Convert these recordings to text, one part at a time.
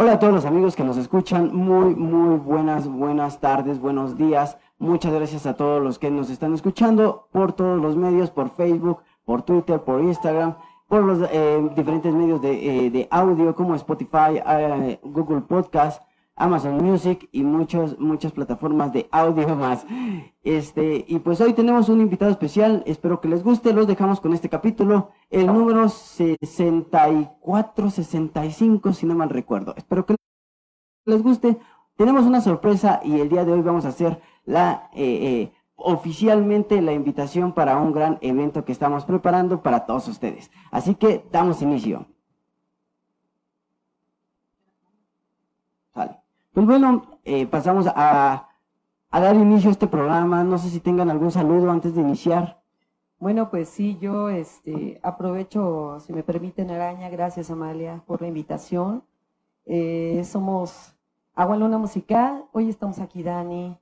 Hola a todos los amigos que nos escuchan, muy, muy buenas, buenas tardes, buenos días. Muchas gracias a todos los que nos están escuchando por todos los medios, por Facebook, por Twitter, por Instagram, por los eh, diferentes medios de, eh, de, audio como Spotify, eh, Google Podcast, Amazon Music y muchas, muchas plataformas de audio más. Este, y pues hoy tenemos un invitado especial, espero que les guste, los dejamos con este capítulo, el número 64, 65, si no mal recuerdo. Espero que les guste. Tenemos una sorpresa y el día de hoy vamos a hacer la, eh, eh, oficialmente la invitación para un gran evento que estamos preparando para todos ustedes. Así que damos inicio. Vale. Pues bueno, eh, pasamos a, a, dar inicio a este programa. No sé si tengan algún saludo antes de iniciar. Bueno, pues sí, yo este, aprovecho, si me permiten, Araña, gracias Amalia por la invitación. Eh, somos Agua Luna Musical, hoy estamos aquí Dani,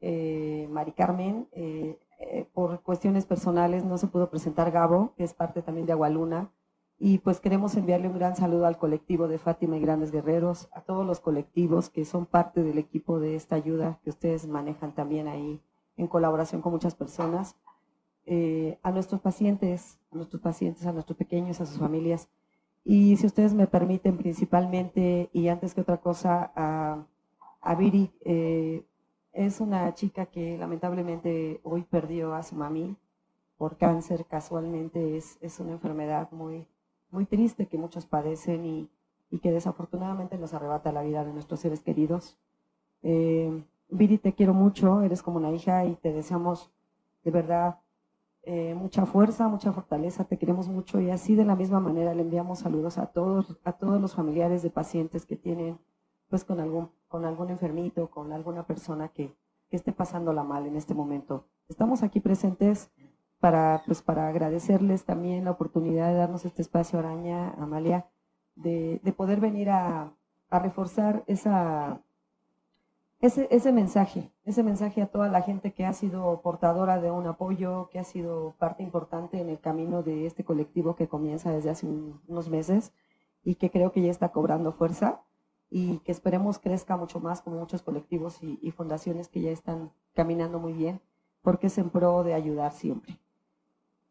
eh, Mari Carmen, eh, eh, por cuestiones personales no se pudo presentar Gabo, que es parte también de Agua Luna. Y pues queremos enviarle un gran saludo al colectivo de Fátima y Grandes Guerreros, a todos los colectivos que son parte del equipo de esta ayuda que ustedes manejan también ahí en colaboración con muchas personas. Eh, a nuestros pacientes, a nuestros pacientes, a nuestros pequeños, a sus familias. Y si ustedes me permiten, principalmente y antes que otra cosa, a, Viri, eh, es una chica que lamentablemente hoy perdió a su mami por cáncer, casualmente es, es una enfermedad muy, muy triste que muchos padecen y, y, que desafortunadamente nos arrebata la vida de nuestros seres queridos. Eh, Viri, te quiero mucho, eres como una hija y te deseamos de verdad eh, mucha fuerza, mucha fortaleza, te queremos mucho y así de la misma manera le enviamos saludos a todos, a todos los familiares de pacientes que tienen pues con algún, con algún enfermito, con alguna persona que, que esté pasándola mal en este momento. Estamos aquí presentes para, pues, para agradecerles también la oportunidad de darnos este espacio, Araña, Amalia, de, de poder venir a, a reforzar esa, ese, ese mensaje, ese mensaje a toda la gente que ha sido portadora de un apoyo, que ha sido parte importante en el camino de este colectivo que comienza desde hace unos meses y que creo que ya está cobrando fuerza y que esperemos crezca mucho más como muchos colectivos y, y fundaciones que ya están caminando muy bien, porque es en pro de ayudar siempre.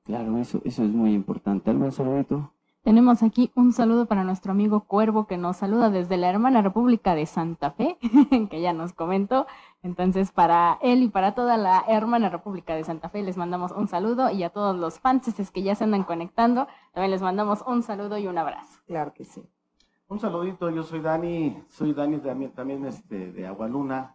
Claro, eso, eso es muy importante. ¿Algún saludito? Tenemos aquí un saludo para nuestro amigo Cuervo que nos saluda desde la hermana República de Santa Fe, que ya nos comentó. Entonces, para él y para toda la hermana República de Santa Fe les mandamos un saludo y a todos los fans que ya se andan conectando, también les mandamos un saludo y un abrazo. Claro que sí. Un saludito, yo soy Dani, soy Dani también, también este, de Agualuna.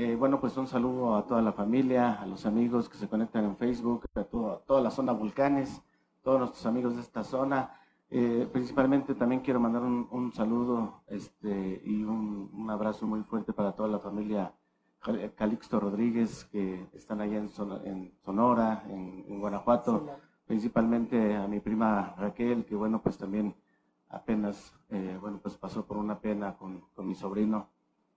Eh, bueno, pues un saludo a toda la familia, a los amigos que se conectan en Facebook, a, todo, a toda la zona Vulcanes, todos nuestros amigos de esta zona. Eh, principalmente también quiero mandar un, un saludo este, y un, un, abrazo muy fuerte para toda la familia Calixto Rodríguez que están allá en, Son en Sonora, en, en Guanajuato, sí, principalmente a mi prima Raquel, que bueno, pues también apenas, eh, bueno, pues pasó por una pena con, con, mi sobrino.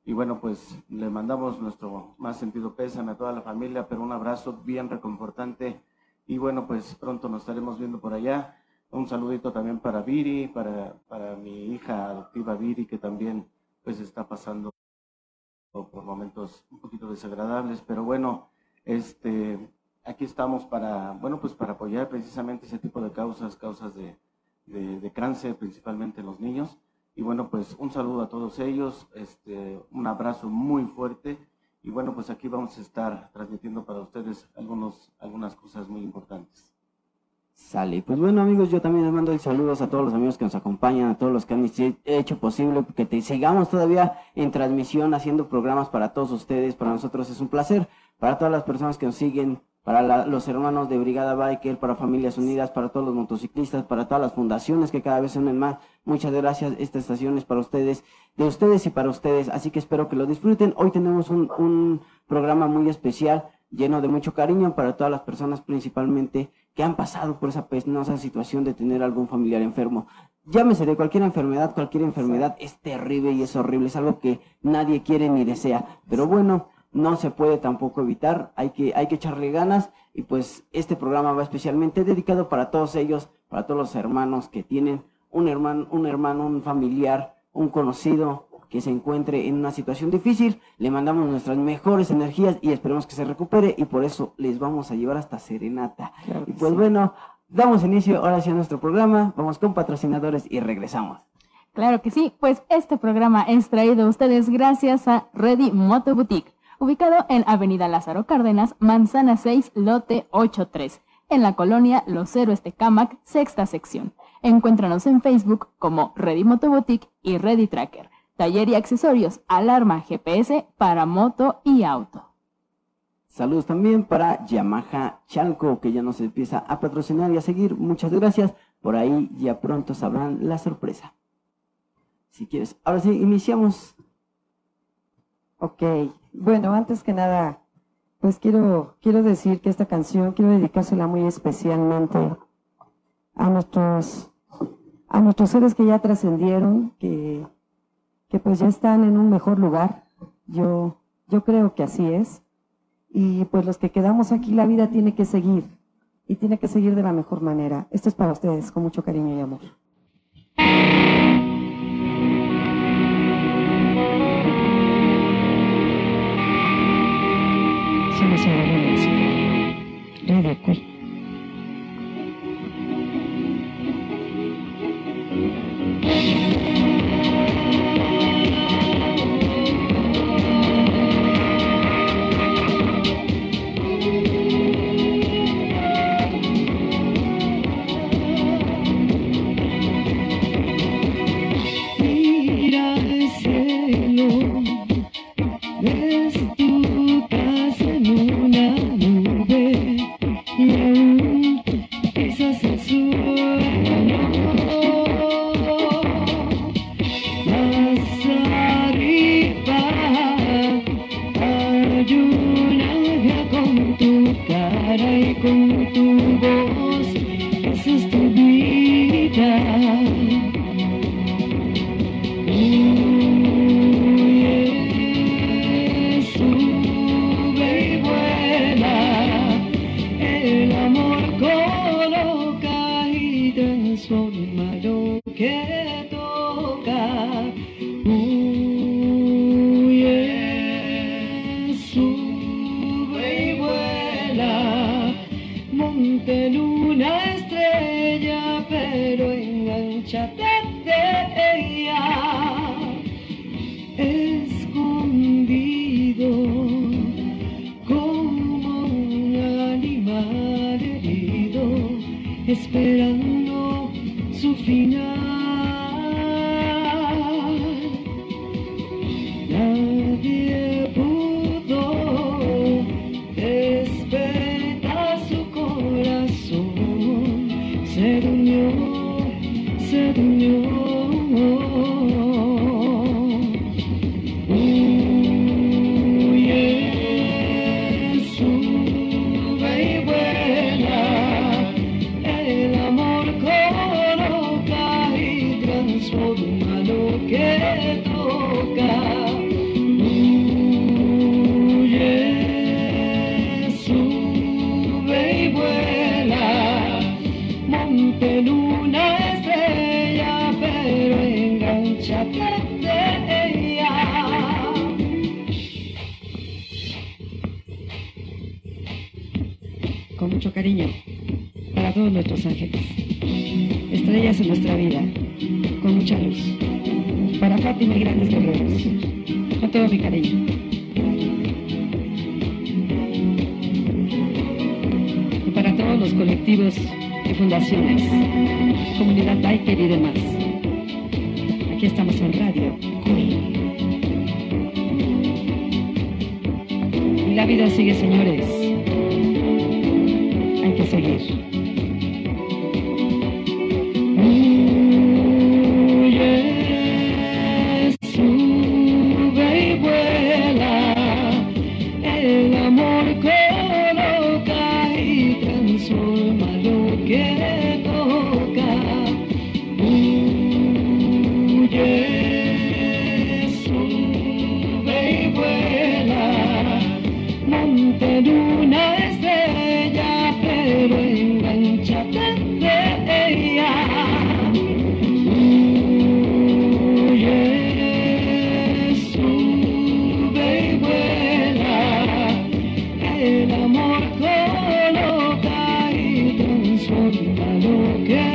Y bueno, pues le mandamos nuestro más sentido pésame a toda la familia, pero un abrazo bien reconfortante. Y bueno, pues pronto nos estaremos viendo por allá. Un saludito también para Viri, para, para mi hija adoptiva Viri, que también pues está pasando por momentos un poquito desagradables, pero bueno, este, aquí estamos para, bueno, pues para apoyar precisamente ese tipo de causas, causas de, de, de, cáncer, principalmente en los niños. Y bueno, pues un saludo a todos ellos, este, un abrazo muy fuerte. Y bueno, pues aquí vamos a estar transmitiendo para ustedes algunos, algunas cosas muy importantes. Sale. Pues bueno, amigos, yo también les mando saludos a todos los amigos que nos acompañan, a todos los que han hecho posible que te sigamos todavía en transmisión, haciendo programas para todos ustedes. Para nosotros es un placer. Para todas las personas que nos siguen, para la, los hermanos de Brigada Biker, para Familias Unidas, para todos los motociclistas, para todas las fundaciones que cada vez se unen más. Muchas gracias. Esta estación es para ustedes, de ustedes y para ustedes. Así que espero que lo disfruten. Hoy tenemos un, un programa muy especial, lleno de mucho cariño para todas las personas, principalmente que han pasado por esa penosa situación de tener algún familiar enfermo. Llámese de cualquier enfermedad, cualquier enfermedad es terrible y es horrible, es algo que nadie quiere ni desea. Pero bueno, no se puede tampoco evitar, hay que, hay que echarle ganas y pues este programa va especialmente dedicado para todos ellos, para todos los hermanos que tienen un hermano, un hermano, un familiar, un conocido, que se encuentre en una situación difícil. Le mandamos nuestras mejores energías y esperemos que se recupere y por eso les vamos a llevar hasta Serenata. y pues bueno, damos inicio ahora sí a nuestro programa, vamos con patrocinadores y regresamos. Claro que sí, pues este programa es traído a ustedes gracias a Ready Moto Boutique, ubicado en Avenida Lázaro Cárdenas, Manzana 6, lote 83, en la colonia Los Héroes de Camac, sexta sección. Encuéntranos en Facebook como Ready Moto Boutique y Ready Tracker, taller y accesorios, alarma GPS para moto y auto. Saludos también para Yamaha Chalco, que ya nos empieza a patrocinar y a seguir. Muchas gracias. Por ahí ya pronto sabrán la sorpresa si quieres. Ahora sí, iniciamos. Ok, bueno, antes que nada, pues quiero, quiero decir que esta canción quiero dedicársela muy especialmente a nuestros, a nuestros seres que ya trascendieron, que, que pues ya están en un mejor lugar. Yo, yo creo que así es. Y pues los que quedamos aquí, la vida tiene que seguir. Y tiene que seguir de la mejor manera. Esto es para ustedes, con mucho cariño y amor. Somos abuelos. Radio Queen. En una estrella, pero enganchate de ella escondido como un animal herido, esperando su final.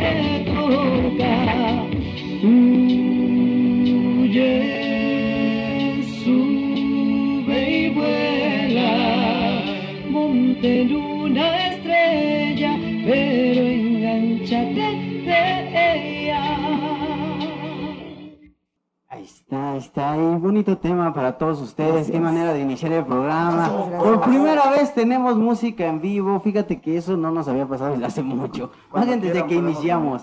Yeah. Bonito tema para todos ustedes, qué manera de iniciar el programa. Gracias. Por primera vez tenemos música en vivo, fíjate que eso no nos había pasado desde hace mucho, más bien desde que iniciamos.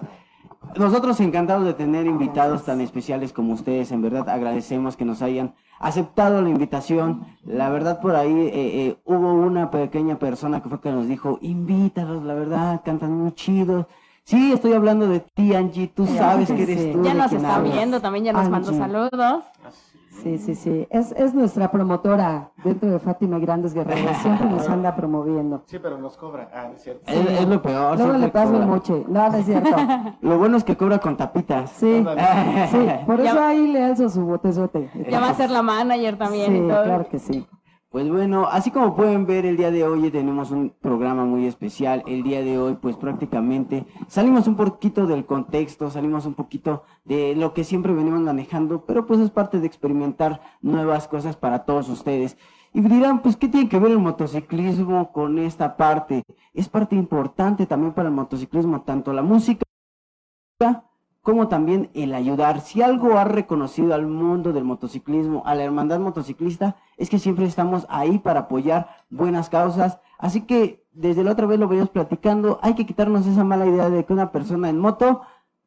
Nosotros encantados de tener invitados tan especiales como ustedes, en verdad agradecemos que nos hayan aceptado la invitación. La verdad por ahí eh, eh, hubo una pequeña persona que fue que nos dijo, invítalos, la verdad, cantan muy chidos. Sí, estoy hablando de ti, Angie, tú sabes que sí. eres tú. Ya nos está hablas. viendo, también ya nos mandó saludos. Sí, sí, sí. Es, es nuestra promotora dentro de Fátima Grandes Guerreros. Siempre nos anda promoviendo. Sí, pero nos cobra. Ah, es cierto. Es, es lo peor. Luego le paso el moche. No, no es cierto. Lo bueno es que cobra con tapitas. Sí, sí. Por eso Ya- ahí le alzo su botezote. Ya va a ser la manager también Sí, y todo. claro que sí. Pues bueno, así como pueden ver el día de hoy tenemos un programa muy especial. El día de hoy pues prácticamente salimos un poquito del contexto, salimos un poquito de lo que siempre venimos manejando, pero pues es parte de experimentar nuevas cosas para todos ustedes. Y dirán, pues, ¿qué tiene que ver el motociclismo con esta parte? Es parte importante también para el motociclismo, tanto la música como también el ayudar. Si algo ha reconocido al mundo del motociclismo, a la hermandad motociclista, es que siempre estamos ahí para apoyar buenas causas. Así que desde la otra vez lo veníamos platicando, hay que quitarnos esa mala idea de que una persona en moto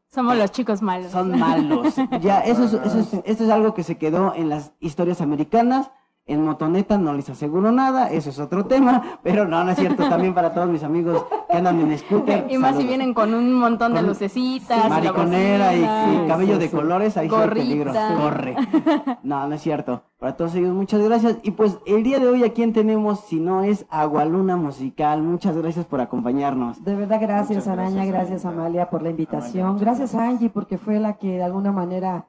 Somos los chicos malos. son malos. Ya, eso es, eso es, eso es algo que se quedó en las historias americanas. En motoneta no les aseguro nada, eso es otro tema, pero no, no es cierto. También para todos mis amigos que andan en scooter. Y más si vienen con un montón de Con lucecitas. mariconera y, y cabello sí, de sí. colores, ahí sí hay peligro, Gorrita. corre. No, no es cierto. Para todos ellos, muchas gracias. Y pues el día de hoy, ¿a quién tenemos si no es Agualuna Musical? Muchas gracias por acompañarnos. De verdad, gracias Muchas Araña, gracias, gracias Amalia. Por la invitación. Gracias a Angie porque fue la que de alguna manera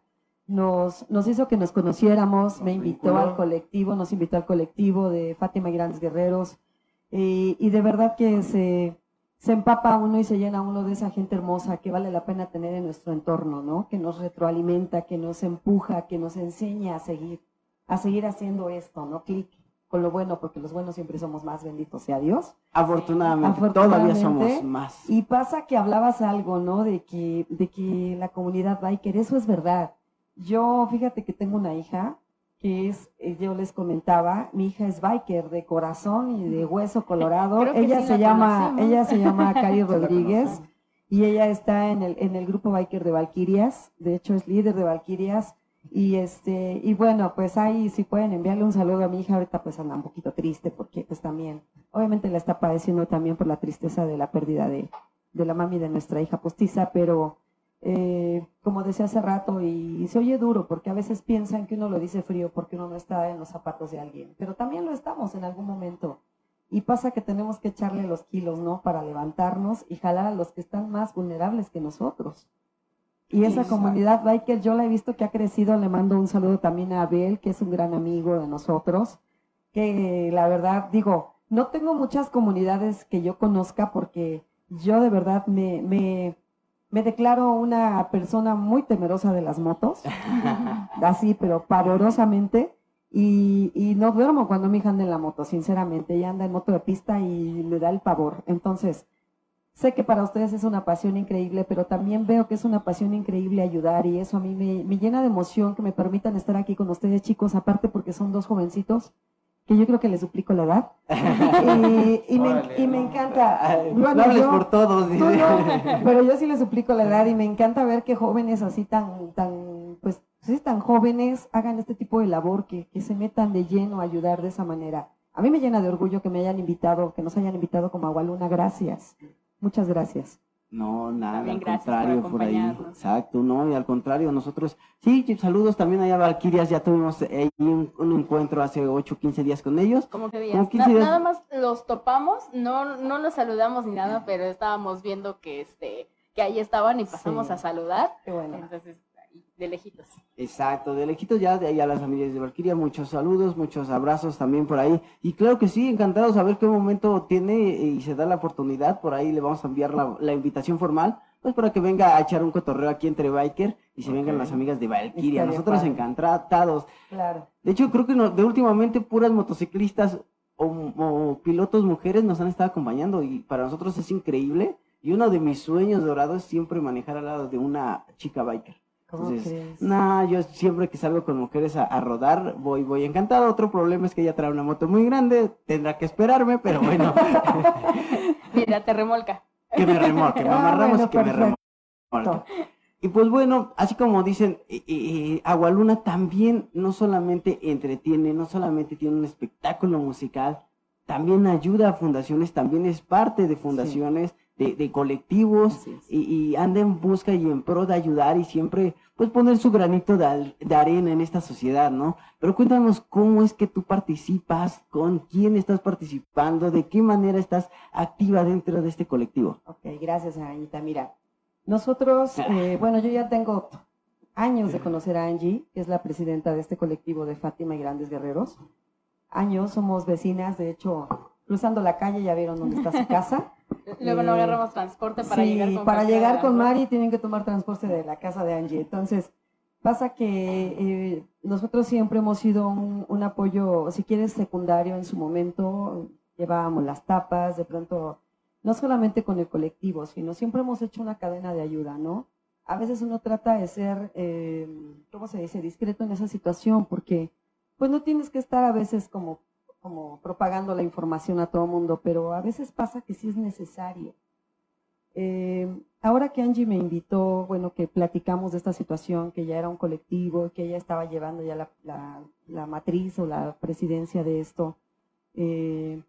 nos, nos hizo que nos conociéramos, me invitó vinculó. al colectivo, nos invitó al colectivo de Fátima y Grandes Guerreros. Y, y de verdad que se, se empapa uno y se llena uno de esa gente hermosa que vale la pena tener en nuestro entorno, ¿no? Que nos retroalimenta, que nos empuja, que nos enseña a seguir, a seguir haciendo esto, ¿no? Clic con lo bueno, porque los buenos siempre somos más, bendito sea Dios. Afortunadamente, todavía somos Afortunadamente, más. Y pasa que hablabas algo, ¿no? De que, de que la comunidad biker, eso es verdad. Yo, fíjate que tengo una hija que es, eh, yo les comentaba, mi hija es biker de corazón y de hueso colorado. Ella sí se la llama, ella se llama Cari Rodríguez y ella está en el, en el grupo biker de Valquirias. De hecho, es líder de Valquirias. Y este, y bueno, pues ahí si pueden enviarle un saludo a mi hija, ahorita pues anda un poquito triste porque pues también, obviamente la está padeciendo también por la tristeza de la pérdida de, de la mami de nuestra hija postiza, pero eh, como decía hace rato, y, y se oye duro, porque a veces piensan que uno lo dice frío porque uno no está en los zapatos de alguien, pero también lo estamos en algún momento. Y pasa que tenemos que echarle los kilos, ¿no? Para levantarnos y jalar a los que están más vulnerables que nosotros. Y esa Exacto. comunidad biker yo la he visto que ha crecido. Le mando un saludo también a Abel, que es un gran amigo de nosotros. Que la verdad, digo, no tengo muchas comunidades que yo conozca porque yo de verdad me, me, me declaro una persona muy temerosa de las motos. así, pero pavorosamente. Y, y no duermo cuando mi hija anda en la moto, sinceramente. Ella anda en moto de pista y le da el pavor. Entonces, sé que para ustedes es una pasión increíble, pero también veo que es una pasión increíble ayudar y eso a mí me, me llena de emoción que me permitan estar aquí con ustedes, chicos, aparte porque son dos jovencitos que yo creo que les duplico la edad. y, y me, Órale, y me encanta. Bueno, no hables yo- por todos. no, no, pero yo sí les suplico la edad y me encanta ver que jóvenes así tan, tan, pues, sí, tan jóvenes hagan este tipo de labor, que, que se metan de lleno a ayudar de esa manera. A mí me llena de orgullo que me hayan invitado, que nos hayan invitado como Agualuna. Gracias. Muchas gracias. No, nada, También al por contrario, por, ahí. Exacto, no, y al contrario, nosotros, sí, saludos también allá a Valquirias, ya tuvimos ahí un, un encuentro hace 8 15 días con ellos. ¿Cómo que Como días? 15 Na- días. Nada más los topamos, no, no los saludamos ni nada, pero estábamos viendo que este que ahí estaban y pasamos Sí. a saludar. Qué bueno. Entonces, de lejitos. Exacto, de lejitos ya de ahí a las familias de Valkyria, muchos saludos, muchos abrazos también por ahí. Y claro que sí, encantados a ver qué momento tiene y se da la oportunidad, por ahí le vamos a enviar la, la invitación formal, pues para que venga a echar un cotorreo aquí entre Biker y se vengan las amigas de Valkyria. Estaría Nosotros padre. encantados. Claro. De hecho, creo que no- de últimamente puras motociclistas o, o pilotos mujeres nos han estado acompañando y para nosotros es increíble. Y uno de mis sueños dorados es siempre manejar al lado de una chica biker. ¿Cómo Entonces, crees? no, yo siempre que salgo con mujeres a, a rodar, voy, voy encantado. Otro problema es que ella trae una moto muy grande, tendrá que esperarme, pero bueno, Mira, te remolca. que me remolque, me Ah, amarramos bueno, y que me remolque. Y pues bueno, así como dicen, eh, eh, Agualuna también no solamente entretiene, no solamente tiene un espectáculo musical, también ayuda a fundaciones, también es parte de fundaciones, de, de colectivos, y, y anda en busca y en pro de ayudar y siempre pues poner su granito de, de arena en esta sociedad, ¿no? Pero cuéntanos cómo es que tú participas, con quién estás participando, de qué manera estás activa dentro de este colectivo. Ok, gracias, Anita. Mira, nosotros, eh, bueno, yo ya tengo años de conocer a Angie, que es la presidenta de este colectivo de Fátima y Grandes Guerreros. Años, somos vecinas, de hecho, cruzando la calle ya vieron dónde está su casa. Luego no agarramos transporte para sí, llegar con para llegar con. Mari tienen que tomar transporte de la casa de Angie. Entonces, pasa que eh, nosotros siempre hemos sido un, un apoyo, si quieres, secundario en su momento. Llevábamos las tapas, de pronto, no solamente con el colectivo, sino siempre hemos hecho una cadena de ayuda, ¿no? A veces uno trata de ser, eh, ¿cómo se dice?, discreto en esa situación, porque pues no tienes que estar a veces como como propagando la información a todo mundo, pero a veces pasa que sí es necesario. Eh, ahora que Angie me invitó, bueno, que platicamos de esta situación, que ya era un colectivo, que ella estaba llevando ya la, la- la matriz o la presidencia de esto, eh,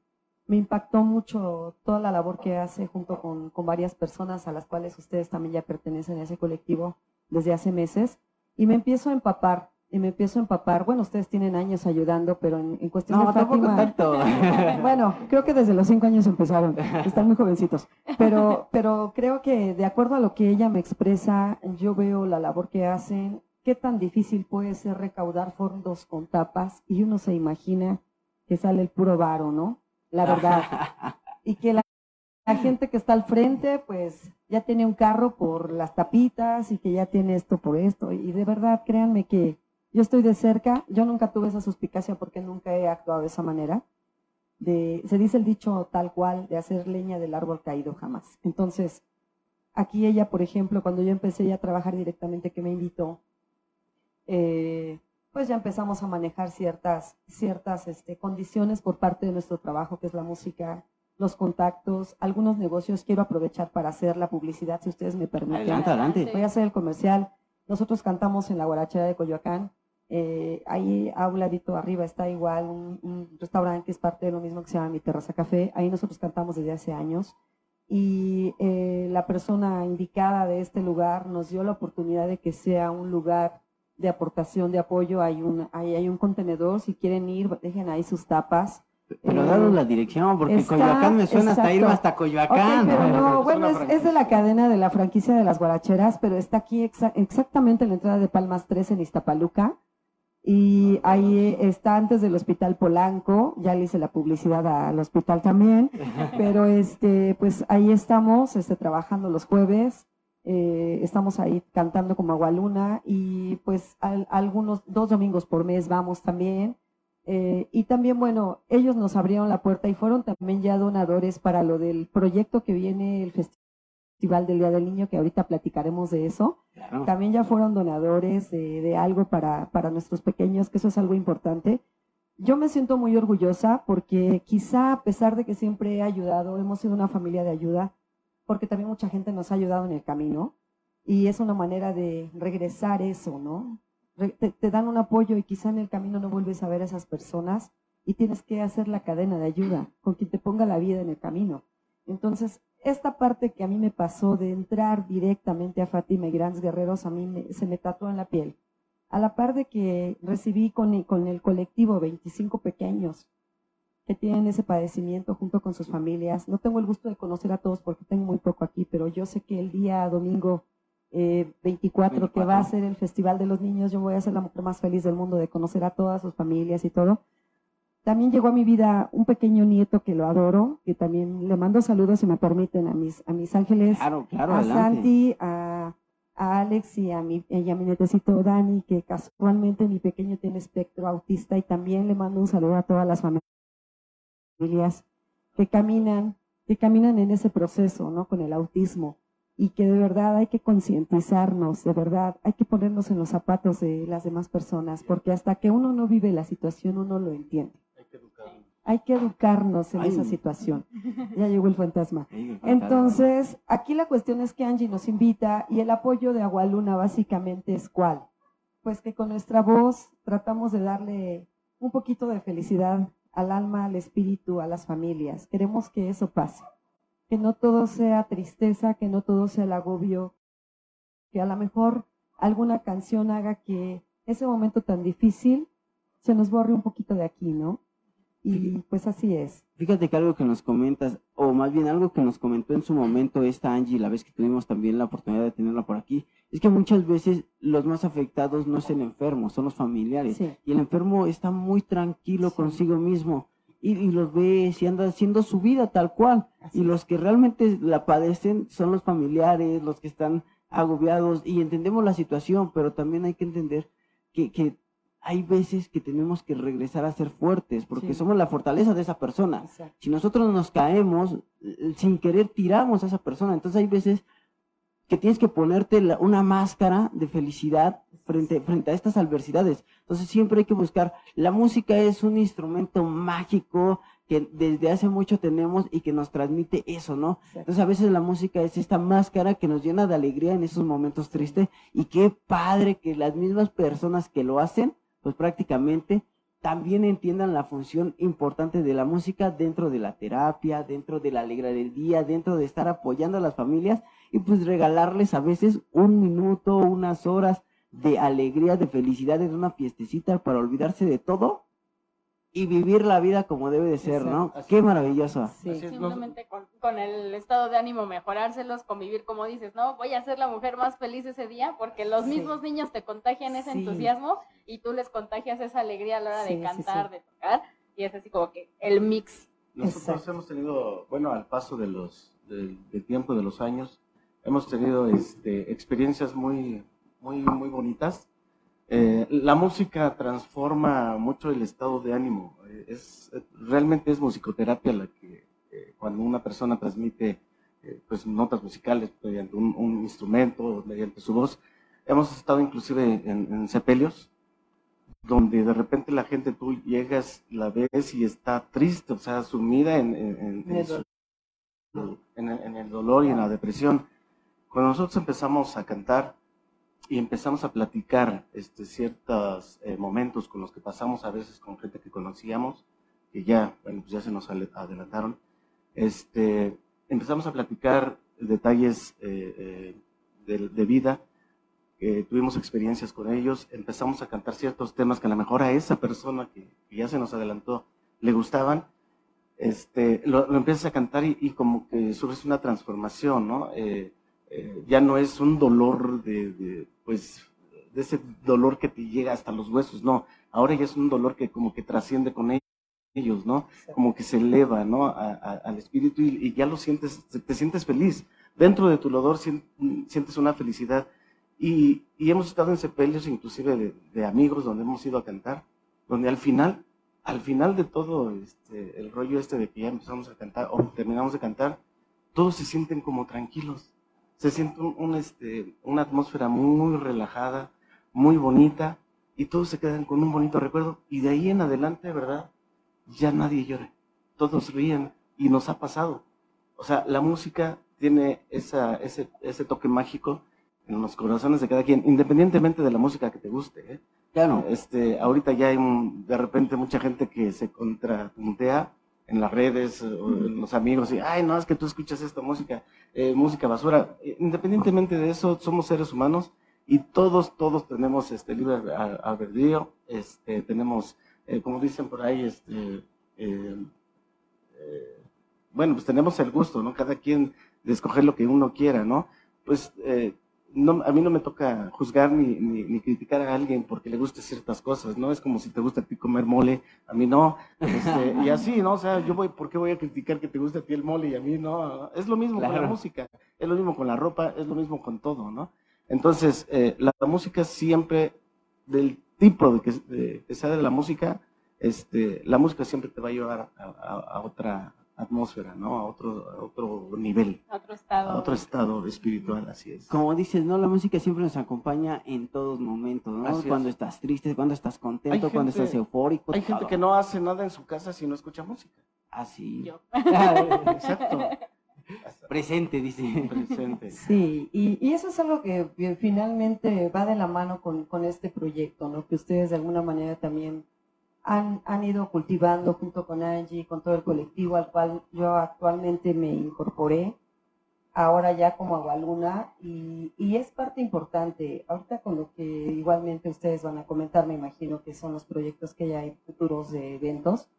me impactó mucho toda la labor que hace junto con, con varias personas a las cuales ustedes también ya pertenecen a ese colectivo desde hace meses, y me empiezo a empapar, y me empiezo a empapar, bueno, ustedes tienen años ayudando, pero en, en cuestión No, de Fátima, tanto. bueno, creo que desde los cinco años empezaron, están muy jovencitos, pero, pero creo que de acuerdo a lo que ella me expresa, yo veo la labor que hacen, qué tan difícil puede ser recaudar fondos con tapas y uno se imagina que sale el puro varo, ¿no? La verdad. Y que la, la gente que está al frente, pues ya tiene un carro por las tapitas y que ya tiene esto por esto. Y de verdad, créanme que yo estoy de cerca, yo nunca tuve esa suspicacia porque nunca he actuado de esa manera. De, se dice el dicho tal cual, de hacer leña del árbol caído jamás. Entonces, aquí ella, por ejemplo, cuando yo empecé ya a trabajar directamente, que me invitó, eh, pues ya empezamos a manejar ciertas, ciertas este, condiciones por parte de nuestro trabajo, que es la música, los contactos, algunos negocios. Quiero aprovechar para hacer la publicidad, si ustedes me permiten. Adelante, adelante. Voy a hacer el comercial. Nosotros cantamos en la guarachera de Coyoacán. Eh, ahí a un ladito arriba está igual un, un restaurante que es parte de lo mismo que se llama Mi Terraza Café. Ahí nosotros cantamos desde hace años. Y eh, la persona indicada de este lugar nos dio la oportunidad de que sea un lugar de aportación, de apoyo. Hay un, ahí hay un contenedor. Si quieren ir, dejen ahí sus tapas. Pero Eh, danos la dirección, porque está- Coyoacán me suena hasta exacto. irme hasta Coyoacán. pero no, Es bueno, es, es de la cadena de la franquicia de las guaracheras, pero está aquí exa- exactamente en la entrada de Palmas 3 en Iztapaluca. Y ahí está antes del Hospital Polanco, ya le hice la publicidad al hospital también, pero este, pues ahí estamos este, trabajando los jueves, eh, estamos ahí cantando como Agualuna y pues al- algunos, dos domingos por mes vamos también. Eh, y también, bueno, ellos nos abrieron la puerta y fueron también ya donadores para lo del proyecto que viene, el Festival del Día del Niño, que ahorita platicaremos de eso. Claro. También ya fueron donadores de, de algo para, para nuestros pequeños, que eso es algo importante. Yo me siento muy orgullosa porque quizá a pesar de que siempre he ayudado, hemos sido una familia de ayuda, porque también mucha gente nos ha ayudado en el camino y es una manera de regresar eso, ¿no? Te dan un apoyo y quizá en el camino no vuelves a ver a esas personas y tienes que hacer la cadena de ayuda con quien te ponga la vida en el camino. Entonces, esta parte que a mí me pasó de entrar directamente a Fátima y Grandes Guerreros, a mí me- se me tatuó en la piel. A la par de que recibí con, el- con el colectivo 25 pequeños que tienen ese padecimiento junto con sus familias. No tengo el gusto de conocer a todos porque tengo muy poco aquí, pero yo sé que el día domingo eh, 24, que 24. va a ser el Festival de los Niños. Yo voy a ser la mujer más feliz del mundo de conocer a todas sus familias y todo. También llegó a mi vida un pequeño nieto que lo adoro, que también le mando saludos, si me permiten, a mis, a mis ángeles, Claro, claro, a adelante. Santi, a, a Alex y a, mi, y a mi netecito Dani, que casualmente mi pequeño tiene espectro autista y también le mando un saludo a todas las familias que caminan, que caminan en ese proceso, ¿no? Con el autismo y que de verdad hay que concientizarnos, de verdad hay que ponernos en los zapatos de las demás personas, porque hasta que uno no vive la situación uno lo entiende. Hay que educarnos. Hay que educarnos en Ay. esa situación. Ya llegó el fantasma. Entonces, aquí la cuestión es que Angie nos invita y el apoyo de Agualuna básicamente es cuál? Pues que con nuestra voz tratamos de darle un poquito de felicidad al alma, al espíritu, a las familias. Queremos que eso pase. Que no todo sea tristeza, que no todo sea el agobio, que a lo mejor alguna canción haga que ese momento tan difícil se nos borre un poquito de aquí, ¿no? Y pues así es. Fíjate que algo que nos comentas, o más bien algo que nos comentó en su momento esta Angie, la vez que tuvimos también la oportunidad de tenerla por aquí, es que muchas veces los más afectados no es el enfermo, son los familiares. Sí. Y el enfermo está muy tranquilo Sí. consigo mismo y, y los ves y anda haciendo su vida tal cual. Así Y los que realmente la padecen son los familiares, los que están agobiados y entendemos la situación, pero también hay que entender que, que hay veces que tenemos que regresar a ser fuertes porque Sí. somos la fortaleza de esa persona. Exacto. Si nosotros nos caemos, sin querer tiramos a esa persona. Entonces hay veces que tienes que ponerte la- una máscara de felicidad frente, frente a estas adversidades. Entonces siempre hay que buscar, la música es un instrumento mágico que desde hace mucho tenemos y que nos transmite eso, ¿no? Exacto. Entonces a veces la música es esta máscara que nos llena de alegría en esos momentos tristes y qué padre que las mismas personas que lo hacen, pues prácticamente también entiendan la función importante de la música dentro de la terapia, dentro de la alegría dentro de estar apoyando a las familias y pues regalarles a veces un minuto, unas horas de alegría, de felicidad en una fiestecita para olvidarse de todo y vivir la vida como debe de ser, ¿no? Exacto. Qué maravilloso. Sí. Así es, no- Simplemente con, con el estado de ánimo mejorárselos, convivir como dices, ¿no? Voy a ser la mujer más feliz ese día porque los Sí. mismos niños te contagian ese Sí. entusiasmo y tú les contagias esa alegría a la hora Sí, de cantar, sí. de tocar y es así como que el mix. Nosotros Exacto. hemos tenido, bueno, al paso de los, del, del tiempo, de los años, hemos tenido este, experiencias muy, muy, muy bonitas. Eh, la música transforma mucho el estado de ánimo. Eh, es, eh, realmente es musicoterapia la que, eh, cuando una persona transmite eh, pues, notas musicales mediante un, un instrumento, mediante su voz. Hemos estado inclusive en, en sepelios, donde de repente la gente tú llegas, la ves y está triste, o sea, sumida en, en- en- su- en el dolor y en la depresión. Cuando nosotros empezamos a cantar y empezamos a platicar este, ciertos eh, momentos con los que pasamos a veces con gente que conocíamos, que ya, bueno, pues ya se nos adelantaron, este, empezamos a platicar detalles eh, eh, de, de vida, eh, tuvimos experiencias con ellos, empezamos a cantar ciertos temas que a lo mejor a esa persona que, que ya se nos adelantó le gustaban, este, lo, lo empiezas a cantar y, y como que surge una transformación, ¿no? Eh, eh, ya no es un dolor de, de, pues, de ese dolor que te llega hasta los huesos, no, ahora ya es un dolor que como que trasciende con ellos, ¿no? Como que se eleva, ¿no? A- a- al espíritu y, y ya lo sientes, te, te sientes feliz. Dentro de tu dolor sien- sientes una felicidad. Y, y hemos estado en sepelios inclusive de, de amigos donde hemos ido a cantar, donde al final, al final de todo este, el rollo este de que ya empezamos a cantar o terminamos de cantar, todos se sienten como tranquilos. Se siente un, un, este, una atmósfera muy relajada, muy bonita, y todos se quedan con un bonito recuerdo. Y de ahí en adelante, ¿verdad? Ya nadie llora. Todos ríen y nos ha pasado. O sea, la música tiene esa, ese, ese toque mágico en los corazones de cada quien, independientemente de la música que te guste. ¿eh? Claro. Este, ahorita ya hay un- de repente mucha gente que se contrapuntea en las redes los amigos y, ay, no, es que tú escuchas esta música, eh, música basura. Eh, Independientemente de eso, somos seres humanos y todos, todos tenemos este libre al- albedrío, este, tenemos, eh, como dicen por ahí, este, bueno, pues tenemos el gusto, ¿no? Cada quien de escoger lo que uno quiera, ¿no? Pues eh, no, a mí no me toca juzgar ni, ni, criticar a alguien porque le guste ciertas cosas, ¿no? Es como si te gusta a ti comer mole, a mí no. Este, y así, ¿no? O sea, yo voy, ¿por qué voy a criticar que te guste a ti el mole y a mí no? Es lo mismo con la música, es lo mismo con la ropa, es lo mismo con todo, ¿no? Entonces, eh, la, música siempre, del tipo de que, de, sea de la música, este, la música siempre te va a llevar a otra atmósfera, ¿no? A otro, otro nivel. A otro estado. A otro estado espiritual, así es. Como dices, ¿no? La música siempre nos acompaña en todos momentos, ¿no? cuando estás triste, cuando estás contento, cuando estás eufórico. Hay gente que no hace nada en su casa si no escucha música. Así. Yo. Exacto. Presente, dice. Presente. Sí, y, y, eso es algo que, que, finalmente va de la mano con, con este proyecto, ¿no? Que ustedes de alguna manera también han, ido cultivando junto con Angie, con todo el colectivo al cual yo actualmente me incorporé, ahora ya como Agualuna, y, y es parte importante. Ahorita con lo que igualmente ustedes van a comentar, me imagino que son los proyectos que ya hay futuros de eventos.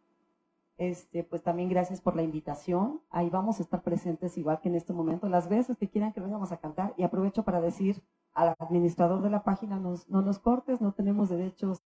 Este, pues también gracias por la invitación. Ahí vamos a estar presentes igual que en este momento, las veces que quieran que vengamos a cantar. Y aprovecho para decir al administrador de la página, no nos cortes, no tenemos derechos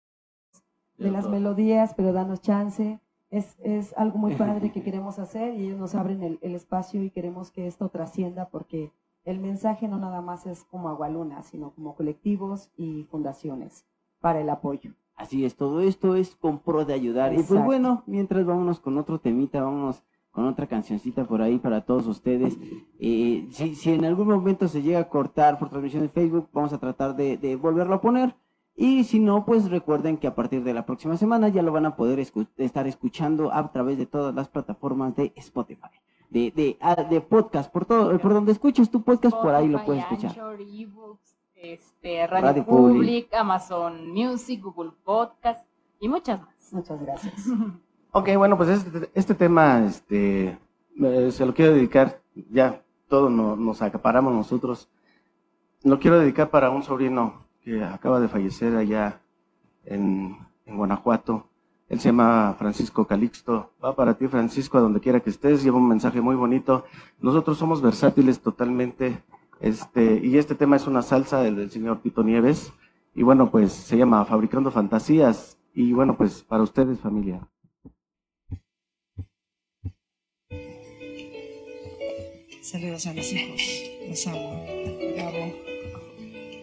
de las melodías, pero danos chance. Es, es algo muy padre que queremos hacer y ellos nos abren el, el, espacio y queremos que esto trascienda porque el mensaje no nada más es como Agualuna, sino como colectivos y fundaciones para el apoyo. Así es, todo esto es con pro de ayudar. Y pues bueno, mientras vámonos con otro temita, vámonos con otra cancioncita por ahí para todos ustedes. Eh, si, si en algún momento se llega a cortar por transmisión de Facebook, vamos a tratar de, de volverlo a poner y si no, pues recuerden que a partir de la próxima semana ya lo van a poder estar escuchando a través de todas las plataformas de Spotify, de, de, ah, de podcast, por todo, por donde escuches tu podcast, por ahí lo puedes escuchar. este, Radio, Public, Amazon Music, Google Podcast y muchas más. Muchas gracias. ok, bueno, pues este, este tema este, se lo quiero dedicar, ya todo nos acaparamos nosotros, lo quiero dedicar para un sobrino acaba de fallecer allá en, Guanajuato. Él se llama Francisco Calixto. Va para ti, Francisco, a donde quiera que estés. Lleva un mensaje muy bonito. Nosotros somos versátiles totalmente. Este, y este tema es una salsa del, señor Tito Nieves. Y bueno, pues se llama Fabricando Fantasías. Y bueno, pues para ustedes, familia. Saludos a mis hijos. Los amo.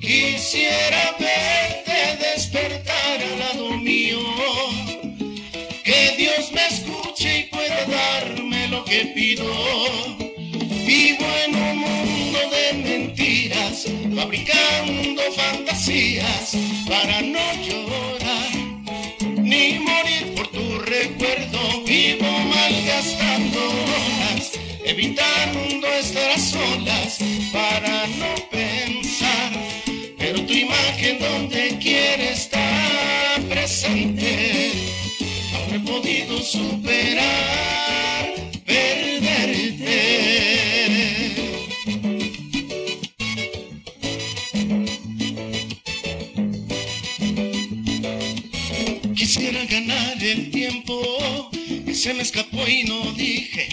Quisiera verte despertar al lado mío, que Dios me escuche y pueda darme lo que pido. Vivo en un mundo de mentiras, fabricando fantasías para no llorar ni morir por tu recuerdo. Vivo malgastando evitando estar a solas para no pensar tu imagen donde quiere estar presente. No he podido superar perderte. Quisiera ganar el tiempo que se me escapó y no dije,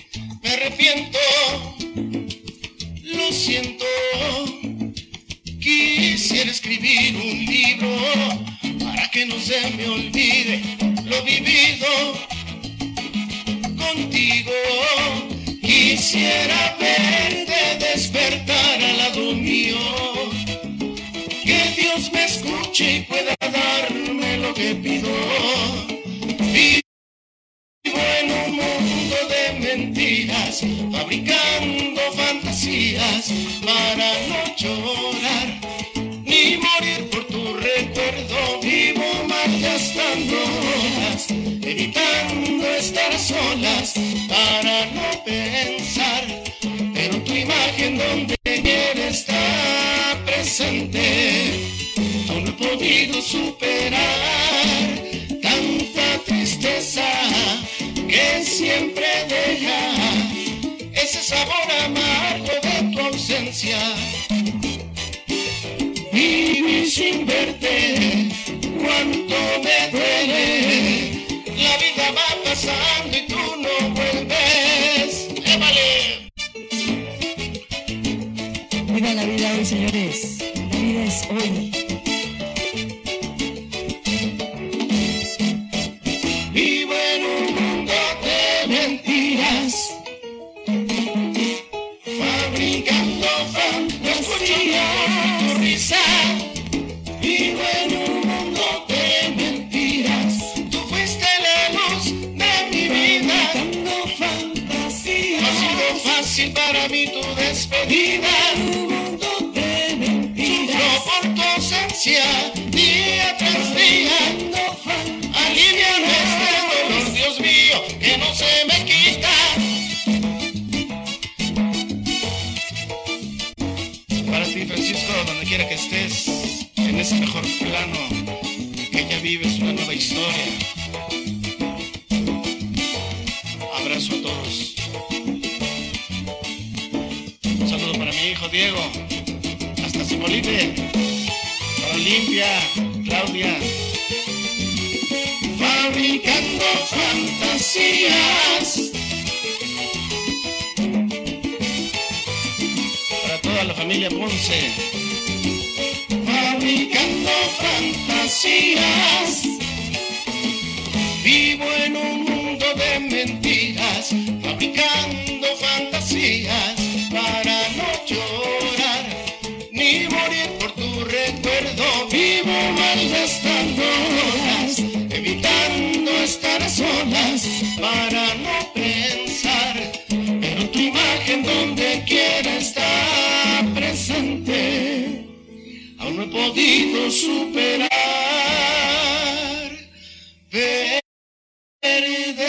arrepiento, lo siento Quisiera escribir un libro para que no se me olvide lo vivido contigo. Quisiera verte despertar al lado mío. Que Dios me escuche y pueda darme lo que pido. En un mundo de mentiras, fabricando fantasías para no llorar ni morir por tu recuerdo. Vivo malgastando horas, evitando estar solas para no pensar. Pero tu imagen donde quiere estar presente, no he podido superar fantasías que siempre deja ese sabor amargo de tu ausencia. Vivir sin verte, cuánto me duele. La vida va pasando y tú no vuelves. ¡Émale! Viva la vida hoy, señores. La vida es hoy. Para toda la familia Ponce. Fabricando fantasías. Vivo en un mundo de mentiras. Fabricando fantasías. Para no llorar. Ni morir por tu recuerdo. Vivo malgastando horas. Podido superar. Perderte.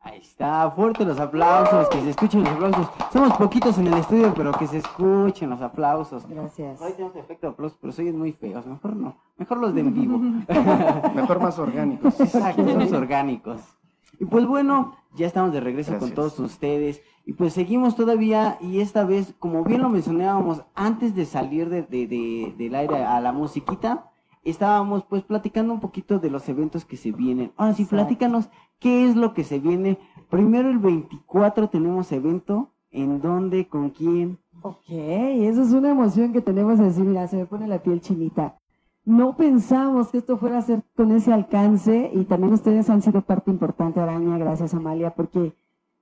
Ahí está, fuerte los aplausos, que se escuchen los aplausos. Somos poquitos en el estudio, pero que se escuchen los aplausos. Gracias. Hoy tenemos efecto de aplausos, pero soy muy feos. Mejor no, mejor los de en vivo. Mejor más orgánicos. Exacto, somos orgánicos. Y pues bueno, ya estamos de regreso con todos ustedes. Y pues seguimos todavía, y esta vez, como bien lo mencionábamos, antes de salir de, de- de- del aire a la musiquita, estábamos pues platicando un poquito de los eventos que se vienen. Ahora sí, Exacto. platícanos qué es lo que se viene. Primero el 24 tenemos evento, ¿en dónde, con quién? Ok, eso es una emoción que tenemos así, mira, se me pone la piel chinita. No pensamos que esto fuera a ser con ese alcance y también ustedes han sido parte importante, Araña, gracias Amalia, porque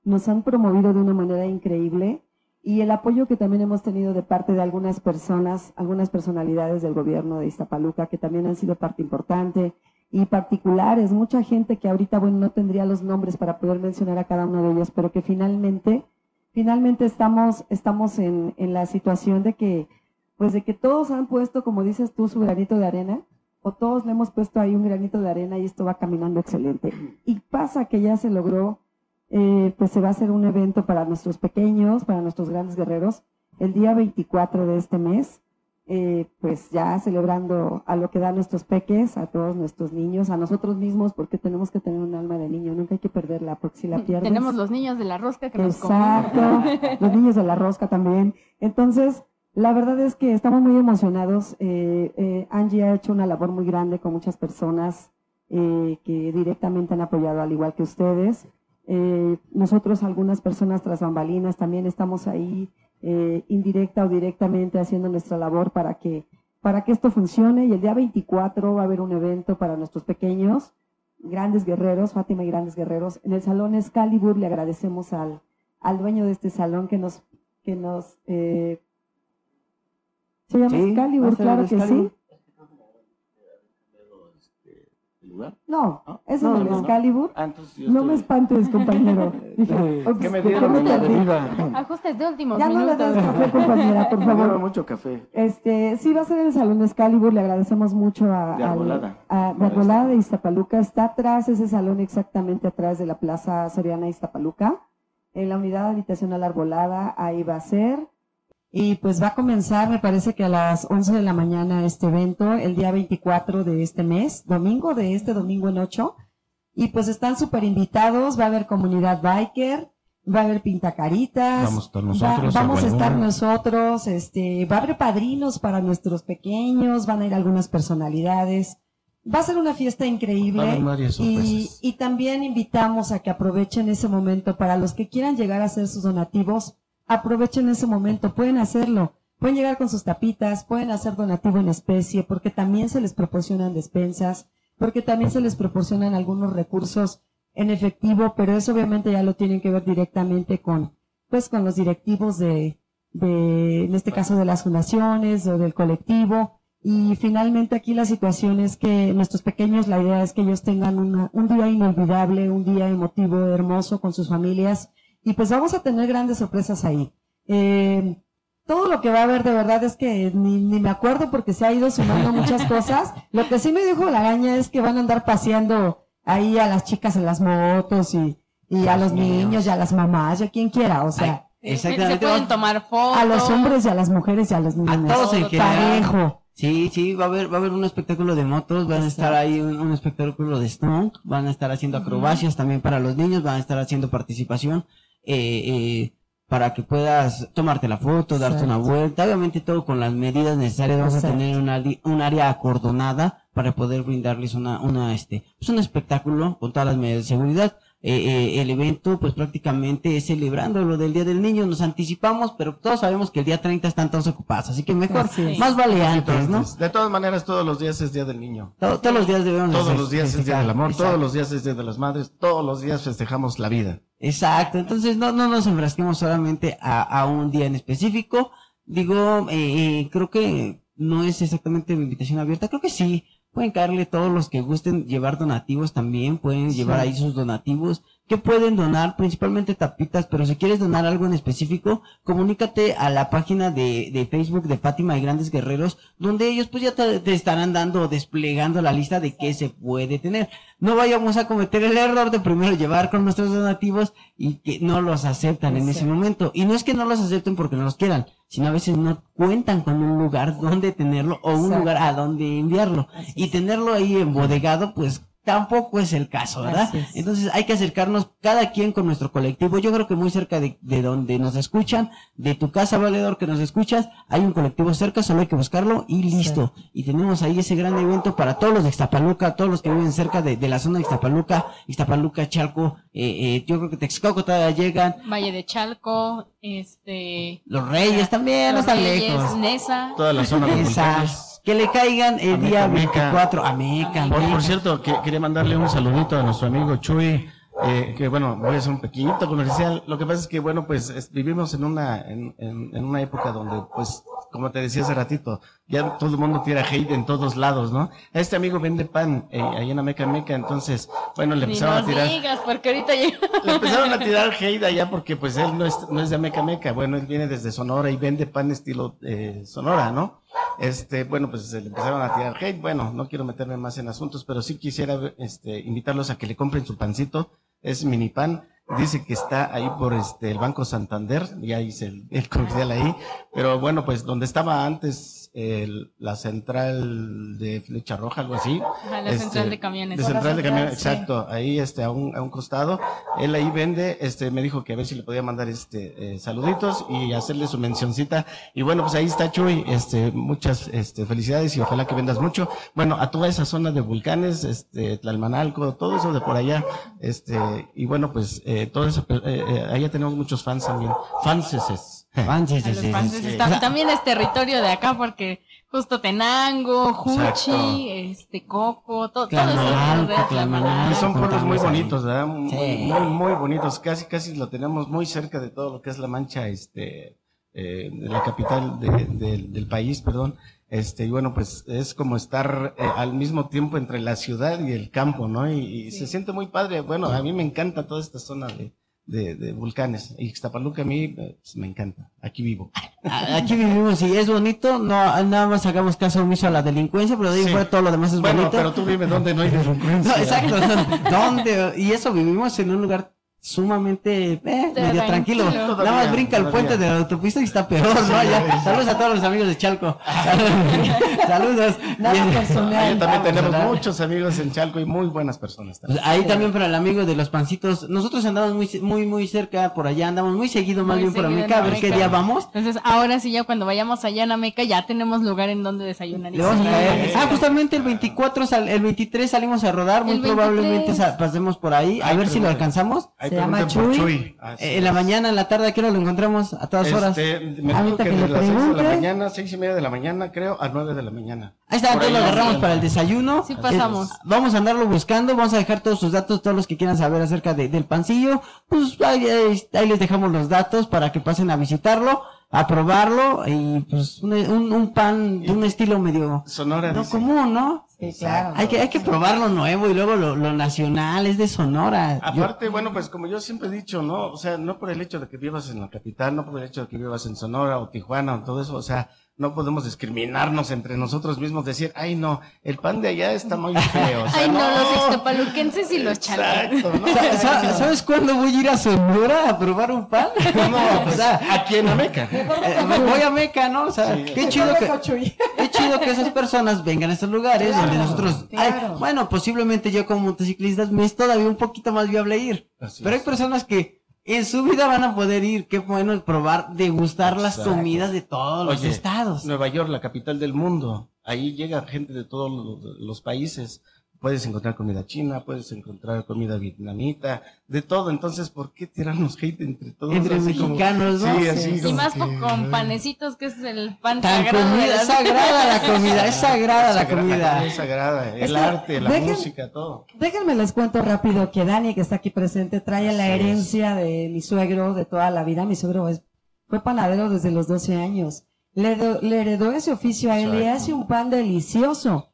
nos han promovido de una manera increíble y el apoyo que también hemos tenido de parte de algunas personas, algunas personalidades del gobierno de Iztapaluca que también han sido parte importante y particulares, mucha gente que ahorita, bueno, no tendría los nombres para poder mencionar a cada uno de ellos, pero que finalmente, finalmente estamos, estamos en, en la situación de que, pues de que todos han puesto, como dices tú, su granito de arena, o todos le hemos puesto ahí un granito de arena y esto va caminando excelente. Y pasa que ya se logró, eh, pues se va a hacer un evento para nuestros pequeños, para nuestros grandes guerreros, el día 24 de este mes, eh, pues ya celebrando a lo que dan nuestros peques, a todos nuestros niños, a nosotros mismos, porque tenemos que tener un alma de niño, nunca hay que perderla, porque si la pierdes... Tenemos los niños de la rosca que nos Exacto, los niños de la rosca también. Entonces, la verdad es que estamos muy emocionados. Eh, eh, Angie ha hecho una labor muy grande con muchas personas eh, que directamente han apoyado, al igual que ustedes. Nosotros, algunas personas tras bambalinas, también estamos ahí indirecta o directamente haciendo nuestra labor para que, para que esto funcione. Y el día 24 va a haber un evento para nuestros pequeños, grandes guerreros, Fátima y grandes guerreros. En el Salón Excalibur le agradecemos al, al dueño de este salón que nos, que nos, eh, se llama Sí, Excalibur, claro que Excalibur. sí. ¿El lugar? No, ¿No? es No, en el no, no. Excalibur. Ah, entonces yo No me espantes, compañero. Dije, ¿Qué me "Ops, dieron en la espérate". avenida? Ajustes de últimos Ya no le minutos. des café, compañera, por Me favor. mucho café. Este, sí, va a ser en el Salón Excalibur. Le agradecemos mucho a, De Arbolada. a- de Arbolada de. Iztapaluca. Está atrás ese salón, exactamente atrás de la Plaza Soriana Iztapaluca. En la unidad habitacional Arbolada, ahí va a ser. Y pues va a comenzar, me parece que a las 11 de la mañana este evento, el día 24 de este mes, domingo, de este domingo en 8. Y pues están súper invitados, va a haber comunidad biker, va a haber pintacaritas. Vamos a estar va- nosotros, vamos a estar nosotros, este, va a haber padrinos para nuestros pequeños, van a ir algunas personalidades. Va a ser una fiesta increíble. Y, y también invitamos a que aprovechen ese momento para los que quieran llegar a hacer sus donativos, aprovechen ese momento, pueden hacerlo. Pueden llegar con sus tapitas, pueden hacer donativo en especie, porque también se les proporcionan despensas. porque también se les proporcionan algunos recursos en efectivo, pero eso obviamente ya lo tienen que ver directamente con, pues, con los directivos de, de, en este caso de las fundaciones o del colectivo. Y finalmente aquí la situación es que nuestros pequeños, la idea es que ellos tengan una- un día inolvidable, un día emotivo, hermoso con sus familias. Y pues vamos a tener grandes sorpresas ahí. Eh, todo lo que va a haber de verdad es que ni, ni me acuerdo porque se ha ido sumando muchas cosas. Lo que sí me dijo la araña es que van a andar paseando ahí a las chicas en las motos y, y a los niños y a las mamás y a quien quiera, o sea, Se Exactamente. pueden tomar fotos. a los hombres y a las mujeres y a los niños. A todos en general. Parejo. Sí, sí, va a haber, va a haber un espectáculo de motos, van a estar ahí un, un espectáculo de stunt, van a estar haciendo acrobacias también para los niños, van a estar haciendo participación, eh, eh, para que puedas tomarte la foto, darte una vuelta, obviamente todo con las medidas necesarias, vamos Exacto. a tener una, un área acordonada para poder brindarles una, una, este, pues un espectáculo con todas las medidas de seguridad. Eh, eh, el evento, pues prácticamente es celebrando lo del Día del Niño, nos anticipamos, pero todos sabemos que el día 30 están todos ocupados, así que mejor, más vale antes, ¿no? De todas maneras, todos los días es Día del Niño. Todo- todos los días debemos Todos hacer- los días es Día del Amor, Exacto. todos los días es Día de las Madres, todos los días festejamos la vida. Exacto, entonces no, no nos enfrasquemos solamente a, a un día en específico. Digo, eh, eh, creo que no es exactamente una invitación abierta, creo que sí. Pueden caerle todos los que gusten llevar donativos también, pueden llevar ahí sus donativos. Que pueden donar? Principalmente tapitas, pero si quieres donar algo en específico, comunícate a la página de, de Facebook de Fátima y Grandes Guerreros, donde ellos pues ya te, te estarán dando, desplegando la lista de qué se puede tener. No vayamos a cometer el error de primero llevar con nuestros donativos y que no los aceptan en ese momento. Y no es que no los acepten porque no los quieran, sino a veces no cuentan con un lugar donde tenerlo o un Exacto. lugar a donde enviarlo. Y tenerlo ahí embodegado, pues tampoco es el caso, ¿verdad? Entonces hay que acercarnos cada quien con nuestro colectivo. Yo creo que muy cerca de, de donde nos escuchan, de tu casa valedor que nos escuchas, hay un colectivo cerca, solo hay que buscarlo y listo. Y tenemos ahí ese gran evento para todos los de Ixtapaluca, todos los que viven cerca de, de la zona de Ixtapaluca, Ixtapaluca, Chalco, eh, eh, yo creo que Texcoco todavía llegan, Valle de Chalco, este... los Reyes también, no Los están Reyes, lejos. Nesa. Toda la zona de. Que le caigan el A Meca, día Meca. 24 a Meca. Por, por cierto, que, quería mandarle un saludito a nuestro amigo Chuy, eh, que bueno, voy a hacer un pequeñito comercial. Lo que pasa es que, bueno, pues es- vivimos en una, en, en, en una época donde, pues, como te decía hace ratito, ya todo el mundo tira hate en todos lados, ¿no? Este amigo vende pan eh, ahí en Ameca Meca, entonces, bueno, le empezaron a tirar. digas, porque ahorita. Le empezaron a tirar hate allá porque pues él no es, no es de Ameca Meca, bueno, él viene desde Sonora y vende pan estilo eh, Sonora, ¿no? Este, bueno, pues se le empezaron a tirar hate, bueno, no quiero meterme más en asuntos, pero sí quisiera este, invitarlos a que le compren su pancito, es mini pan, dice que está ahí por este el Banco Santander, ya hice el, el comercial ahí, pero bueno, pues donde estaba antes el- la central de Flecha Roja, algo así. Ajá, la central de camiones. La central de camiones, sí. exacto, ahí este a un, a un costado. Él ahí vende, este me dijo que a ver si le podía mandar este eh, saluditos y hacerle su mencioncita. Y bueno, pues ahí está Chuy, este muchas este felicidades y ojalá que vendas mucho. Bueno, a toda esa zona de volcanes, este Tlalmanalco, todo eso de por allá, este y bueno, pues eh, todo eso eh, eh, allá tenemos muchos fans también, fanses. Van, sí, También es territorio de acá porque justo Tenango. Juchi, este Coco, to- todo Tlalmanalco, eso. Tlalmanalco. Y son pueblos muy bonitos, ¿verdad? Muy, Sí. muy, muy bonitos. Casi, casi lo tenemos muy cerca de todo lo que es la mancha, este, eh, de la capital de- de- del país, perdón. Este, y bueno, pues es como estar eh, al mismo tiempo entre la ciudad y el campo, ¿no? Y, y se siente muy padre. Bueno, a mí me encanta toda esta zona de, de, de volcanes. Y Ixtapaluca a mí pues, me encanta. Aquí vivo. A- Aquí vivimos y es bonito, no nada más hagamos caso omiso a la delincuencia, pero de ahí Sí. fuera todo lo demás es Bueno, bonito. pero tú vives donde no hay No, delincuencia. exacto, ¿dónde? Y eso vivimos en un lugar sumamente eh, medio Tranquilo. tranquilo. Nada más brinca el puente de la autopista y está peor, ¿no? Ya. Saludos a todos los amigos de Chalco. Saludos. Nada personal. Ahí también tenemos muchos amigos en Chalco y muy buenas personas también. ahí también para el amigo de los pancitos. Nosotros andamos muy, muy, muy cerca por allá, andamos muy seguido más Muy bien por Ameca, a ver qué día vamos. Entonces, ahora sí, ya cuando vayamos allá en Ameca, ya tenemos lugar en donde desayunar. y vamos a. Ah, justamente el 24, sal- el 23 salimos a rodar, muy probablemente 23. sa- pasemos por ahí, a Ay, ver si lo alcanzamos. Sí. Se llama pregunten por Chuy. Así Eh, en la mañana, en la tarde, ¿a qué hora lo encontramos? A todas horas. Este, me dijo Ahorita que, que de las seis de la mañana, seis y media de la mañana, creo, a nueve de la mañana. Ahí está, entonces lo agarramos para el desayuno. Sí pasamos. Eh, vamos a andarlo buscando, vamos a dejar todos sus datos, todos los que quieran saber acerca de- del pancillo. Pues ahí, ahí- ahí les dejamos los datos para que pasen a visitarlo, a probarlo y pues un, un- un pan de un estilo medio Sonora no dice. común, ¿no? Sí, claro. Hay que, hay que probar lo nuevo y luego lo, lo nacional, es de Sonora. Yo- Aparte, bueno, pues como yo siempre he dicho, ¿no? O sea, no por el hecho de que vivas en la capital, no por el hecho de que vivas en Sonora o Tijuana o todo eso, o sea, no podemos discriminarnos entre nosotros mismos, decir, ay no, el pan de allá está muy feo. O sea, Ay, no, los ixtapaluquenses y los. Exacto, ¿no? Sa- sa- ¿Sabes cuándo voy a ir a Sonora a probar un pan? No, o sea, aquí en Ameca. eh, me voy a Meca, ¿no? O sea, Sí. qué chido que, qué chido que esas personas vengan a estos lugares donde nosotros, ay, claro. bueno, posiblemente yo como motociclista me es todavía un poquito más viable ir. Así Pero hay personas que en su vida van a poder ir, qué bueno probar, degustar las comidas de todos los estados. Nueva York, la capital del mundo. Ahí llega gente de todos los, los países. Puedes encontrar comida china, puedes encontrar comida vietnamita, de todo. Entonces, ¿por qué tirarnos hate entre todos? Entre Así como- mexicanos, ¿no? Sí, así Y como más que- con panecitos, que es el pan Tan sagrado. comida, es sagrada la comida, es sagrada la comida. Es sagrada, el arte, la dejen- música, todo. Déjenme les cuento rápido que Dani, que está aquí presente, trae la es. herencia de mi suegro de toda la vida. Mi suegro es, fue panadero desde los 12 años. Le, do- le heredó ese oficio a él y Exacto. hace un pan delicioso.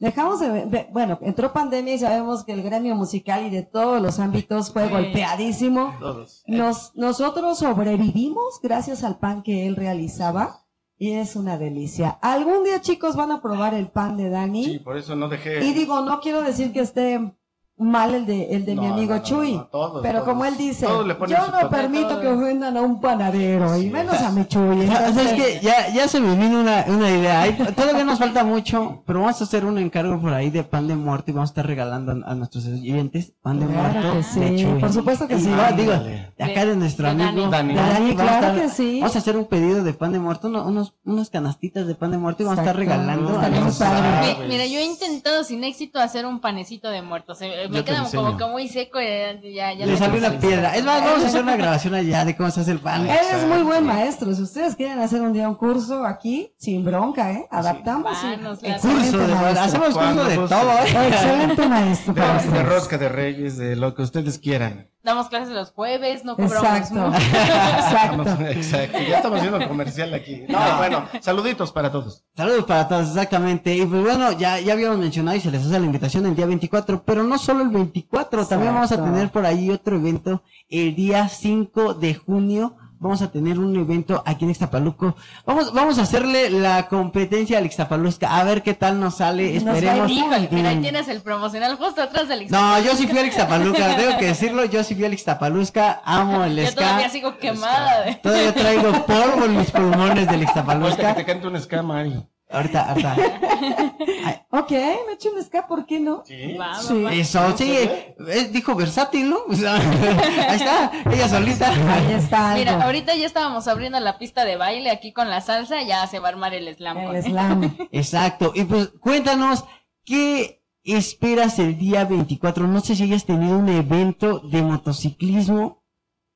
Dejamos de, bueno, entró pandemia y sabemos que el gremio musical y de todos los ámbitos fue golpeadísimo. Todos. Nos, nosotros sobrevivimos gracias al pan que él realizaba y es una delicia. Algún día chicos van a probar el pan de Dani. Sí, por eso no dejé. Y digo, no quiero decir que esté mal el de, el de mi amigo no, no, Chuy, no, todos, pero todos. como él dice, yo no permito Todos. que ofendan a un panadero, y menos a mi Chuy. ¿Sabes entonces- qué? Ya, ya se me vino una, una idea. Hay- todavía nos falta mucho, pero vamos a hacer un encargo por ahí de pan de muerto y vamos a estar regalando a, a nuestros oyentes pan de Claro muerto. que sí, de Chuy. por supuesto que Y sí. va, digo, de acá de nuestro De amigo Dani. Dani, vamos a claro estar- que sí. Vamos a hacer un pedido de pan de muerto, uno- unos, unas canastitas de pan de muerto y vamos a estar regalando. A Mira, yo he intentado sin éxito hacer un panecito de muertos. eh, Yo te queda enseño. como que muy seco. eh, Ya, ya Le salió una piedra. Es más, vamos a hacer una grabación allá de cómo se hace el pan. Él es muy buen maestro. Si ustedes quieren hacer un día un curso aquí, sin bronca, ¿eh? Adaptamos. y- Manos, las- Excelente Curso de maestro. hacemos curso de todo, ¿eh? Excelente maestro. De, de rosca de reyes, de lo que ustedes quieran. Damos clases los jueves, no cobramos Exacto. Exacto. Exacto. Ya estamos haciendo comercial aquí. No, bueno, saluditos para todos. Saludos para todos, exactamente. Y pues bueno, ya, ya habíamos mencionado y se les hace la invitación el día 24, pero no solo el 24, también vamos a tener por ahí otro evento el día 5 de junio. Vamos a tener un evento aquí en Ixtapaluco. Vamos, vamos a hacerle la competencia al Ixtapalusca, a ver qué tal nos sale, Nos va esperemos. ir Híjole, mira, ahí Mm. tienes el promocional justo atrás del No, yo sí fui al Ixtapaluca, tengo que decirlo, yo sí fui al Ixtapalusca, amo el Yo ska. todavía sigo quemada. de- Todavía traigo polvo en mis pulmones del Ahorita que Ixtapalusca. te cante un escama, Ari. Ahorita, ahorita. Ok, me echo un ska, ¿por qué no? Sí. Va, va, Sí. va. Eso, sí, eh, dijo versátil, ¿no? Ahí está, ella solita. Ahí está algo. Mira, ahorita ya estábamos abriendo la pista de baile aquí con la salsa, ya se va a armar el slam. El slam. Exacto, y pues cuéntanos, ¿qué esperas el día 24? No sé si hayas tenido un evento de motociclismo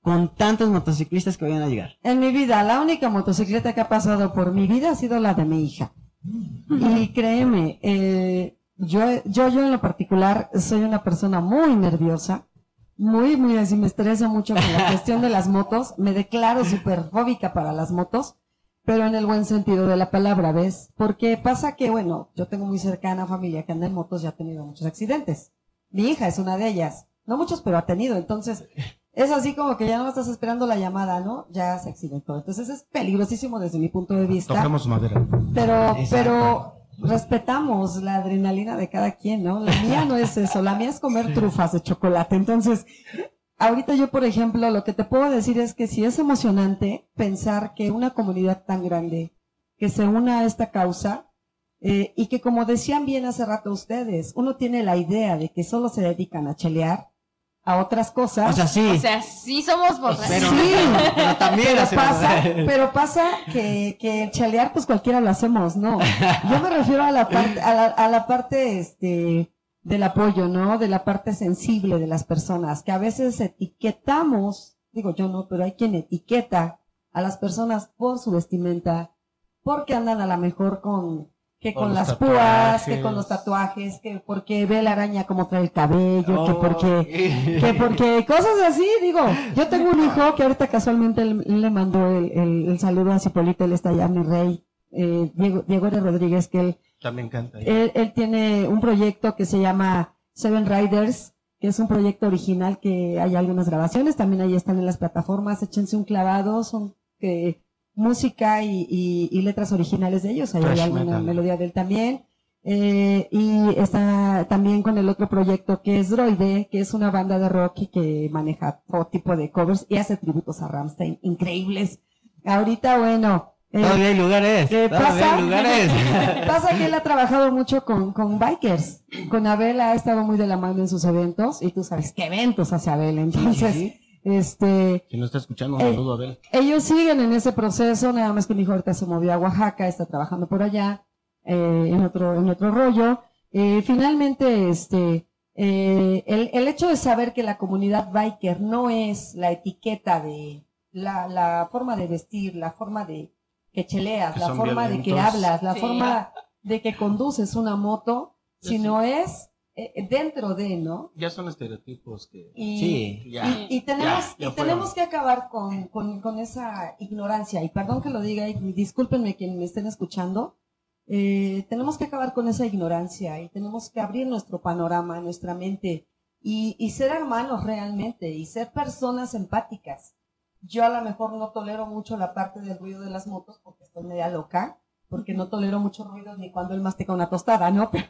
con tantos motociclistas que vayan a llegar. En mi vida, la única motocicleta que ha pasado por mi vida ha sido la de mi hija. Y créeme, eh, yo, yo, yo en lo particular soy una persona muy nerviosa, muy, muy así, me estresa mucho con la cuestión de las motos, me declaro súper fóbica para las motos, pero en el buen sentido de la palabra, ¿ves? Porque pasa que, bueno, yo tengo muy cercana familia que anda en motos y ha tenido muchos accidentes. Mi hija es una de ellas. No muchos, pero ha tenido. Entonces, es así como que ya no estás esperando la llamada, ¿no? Ya se accidentó. Entonces es peligrosísimo desde mi punto de vista. Tocamos madera. Pero, Exacto. pero respetamos la adrenalina de cada quien, ¿no? La mía no es eso, la mía es comer trufas de chocolate. Entonces, ahorita yo, por ejemplo, lo que te puedo decir es que sí es emocionante pensar que una comunidad tan grande que se una a esta causa eh, y que como decían bien hace rato ustedes, uno tiene la idea de que solo se dedican a chelear a otras cosas. O sea, sí, O sea, sí somos borrachos. pero, sí. pero también Pero pasa, pero pasa que, que chalear, pues cualquiera lo hacemos, ¿no? Yo me refiero a la parte, a la, a la parte, este, del apoyo, ¿no? De la parte sensible de las personas, que a veces etiquetamos, digo yo no, pero hay quien etiqueta a las personas por su vestimenta, porque andan a lo mejor con, que Con las púas, que con los tatuajes. que porque ve la araña como trae el cabello, que Oh. porque, que porque cosas así, digo, yo tengo un hijo que ahorita casualmente él, él le mandó el, el- el saludo a Cipolita, él está allá, mi rey, eh, Diego, Diego R. Rodríguez, que él, También canta. él, él tiene un proyecto que se llama Seven Riders, que es un proyecto original que hay algunas grabaciones, también ahí están en las plataformas, échense un clavado, son que música y, y- y letras originales de ellos, ahí hay alguna metal. melodía de él también. Eh, y está también con el otro proyecto que es Droide, que es una banda de rock y que maneja todo tipo de covers y hace tributos a Ramstein, increíbles. Ahorita, bueno, eh, Todavía hay lugares. ¿Qué Todavía pasa? hay lugares. Pasa que él ha trabajado mucho con, con bikers. Con Abel ha estado muy de la mano en sus eventos y tú sabes qué eventos hace Abel. Entonces, este, Si no está escuchando, un Eh, saludo a Abel. ellos siguen en ese proceso, nada más que mi hijo ahorita se movió a Oaxaca, está trabajando por allá, eh, en otro, en otro rollo. Eh, finalmente, este, eh, el, el hecho de saber que la comunidad biker no es la etiqueta de la, la forma de vestir, la forma de que cheleas, Que la forma de que hablas, la Sí. forma de que conduces una moto, sino es eh, dentro de, ¿no? Ya son estereotipos que... Y, Sí, ya. y, y tenemos, ya, ya y tenemos que acabar con, con, con esa ignorancia. Y perdón que lo diga, y discúlpenme quienes me estén escuchando. eh, tenemos que acabar con esa ignorancia y tenemos que abrir nuestro panorama, nuestra mente y, y ser hermanos realmente y ser personas empáticas. Yo a lo mejor no tolero mucho la parte del ruido de las motos porque estoy media loca, porque no tolero muchos ruidos ni cuando él mastica una tostada, ¿no? Pero,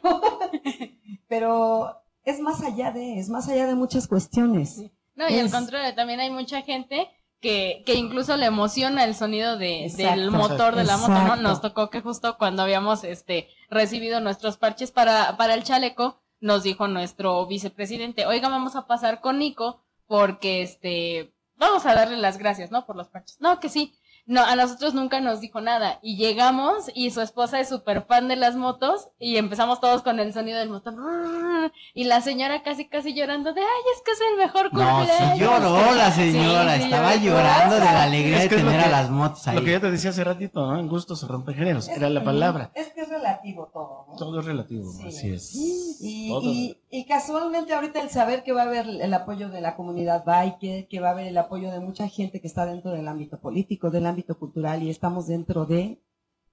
pero es más allá de, es más allá de muchas cuestiones. No, y al Es- contrario, también hay mucha gente que, que incluso le emociona el sonido de, del motor de la moto, ¿no? Nos tocó que justo cuando habíamos este recibido nuestros parches para, para el chaleco, nos dijo nuestro vicepresidente, oiga, vamos a pasar con Nico porque este vamos a darle las gracias, ¿no? Por los parches. No, que sí. No, a nosotros nunca nos dijo nada. Y llegamos y su esposa es súper fan de las motos y empezamos todos con el sonido del motor. Y la señora casi, casi llorando de, ay, es que es el mejor No, cumpleaños. sí lloró la señora, Sí, sí, estaba lloró. llorando de la alegría Es de que tener a las motos ahí. Lo que ya te decía hace ratito, ¿no? En gusto se rompe géneros. Era la palabra. Es que es relativo todo, ¿no? Todo es relativo, Sí. así es. Y, Todo. y, y casualmente ahorita el saber que va a haber el apoyo de la comunidad biker, que va a haber el apoyo de mucha gente que está dentro del ámbito político, del ámbito cultural y estamos dentro de,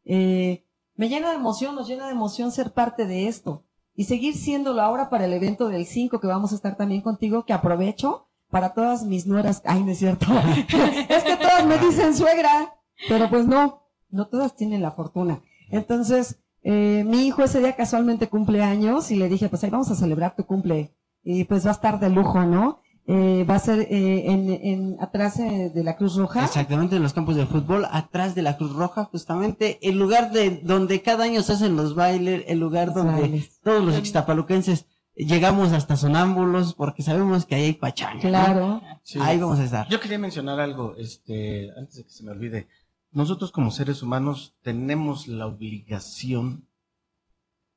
eh, me llena de emoción, nos llena de emoción ser parte de esto y seguir siéndolo ahora para el evento del 5 que vamos a estar también contigo, que aprovecho para todas mis nueras, ay, no es cierto, es que todas me dicen suegra, pero pues no, no todas tienen la fortuna. Entonces, eh, mi hijo ese día casualmente cumple años y le dije, pues ahí vamos a celebrar tu cumple. Y pues va a estar de lujo, ¿no? Eh, va a ser eh, en, en, atrás eh, de la Cruz Roja. Exactamente, en los campos de fútbol, atrás de la Cruz Roja, justamente, el lugar de donde cada año se hacen los bailes, el lugar Los donde bailes. todos los ixtapaluquenses llegamos hasta sonámbulos porque sabemos que ahí hay pachanga. ¿no? Claro. Sí. Ahí vamos a estar. Yo quería mencionar algo, este, antes de que se me olvide. Nosotros como seres humanos tenemos la obligación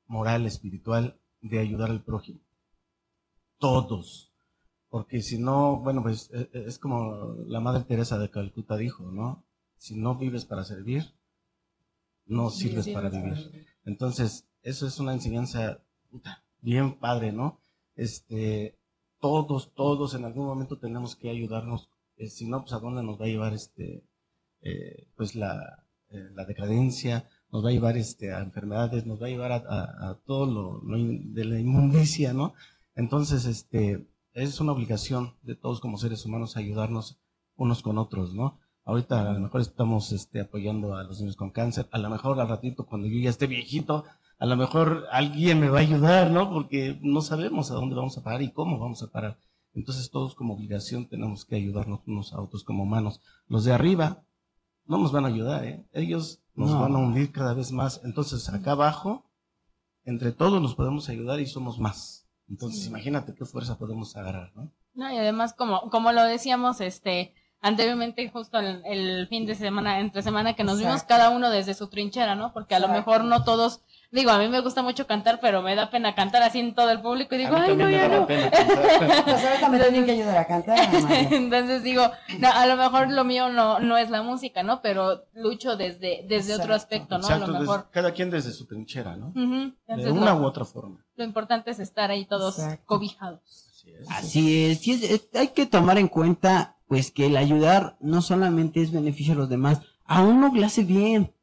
moral, espiritual, de ayudar al prójimo. Todos. Porque si no, bueno, pues e- e- es como la Madre Teresa de Calcuta dijo, ¿no? Si no vives para servir, no sirves para vivir. Entonces, eso es una enseñanza puta, bien padre, ¿no? Este, todos, todos en algún momento tenemos que ayudarnos. eh, si no, pues a dónde nos va a llevar este, eh, pues la, eh, la decadencia, nos va a llevar este, a enfermedades, nos va a llevar a, a- todo lo, de la inmundicia, ¿no? Entonces, este, es una obligación de todos como seres humanos ayudarnos unos con otros, ¿no? Ahorita a lo mejor estamos este, apoyando a los niños con cáncer, a lo mejor al ratito cuando yo ya esté viejito, a lo mejor alguien me va a ayudar, ¿no? Porque no sabemos a dónde vamos a parar y cómo vamos a parar. Entonces todos como obligación tenemos que ayudarnos unos a otros como humanos. Los de arriba no nos van a ayudar, ¿eh? Ellos nos No. van a hundir cada vez más. Entonces acá abajo, entre todos nos podemos ayudar y somos más. Entonces imagínate qué fuerza podemos agarrar, ¿no? No, y además, como, como lo decíamos, este, anteriormente, justo el, el fin de semana, entre semana que nos vimos cada uno desde su trinchera, ¿no? Porque a lo mejor no todos Digo, a mí me gusta mucho cantar, pero me da pena cantar así en todo el público y digo, A mí ay, no, también me ya no. pena cantar. Pues me tienen que ayudar a cantar. Entonces digo, no, a lo mejor lo mío no, no es la música, ¿no? Pero lucho desde, desde otro aspecto, ¿no? Exacto, a lo desde- mejor. cada quien desde su trinchera, ¿no? Ujú. De Entonces, una lo, u otra forma. lo importante es estar ahí todos Exacto. cobijados. Así es. Así es, sí es- es- hay que tomar en cuenta pues que el ayudar no solamente es beneficio a los demás, a uno le hace bien,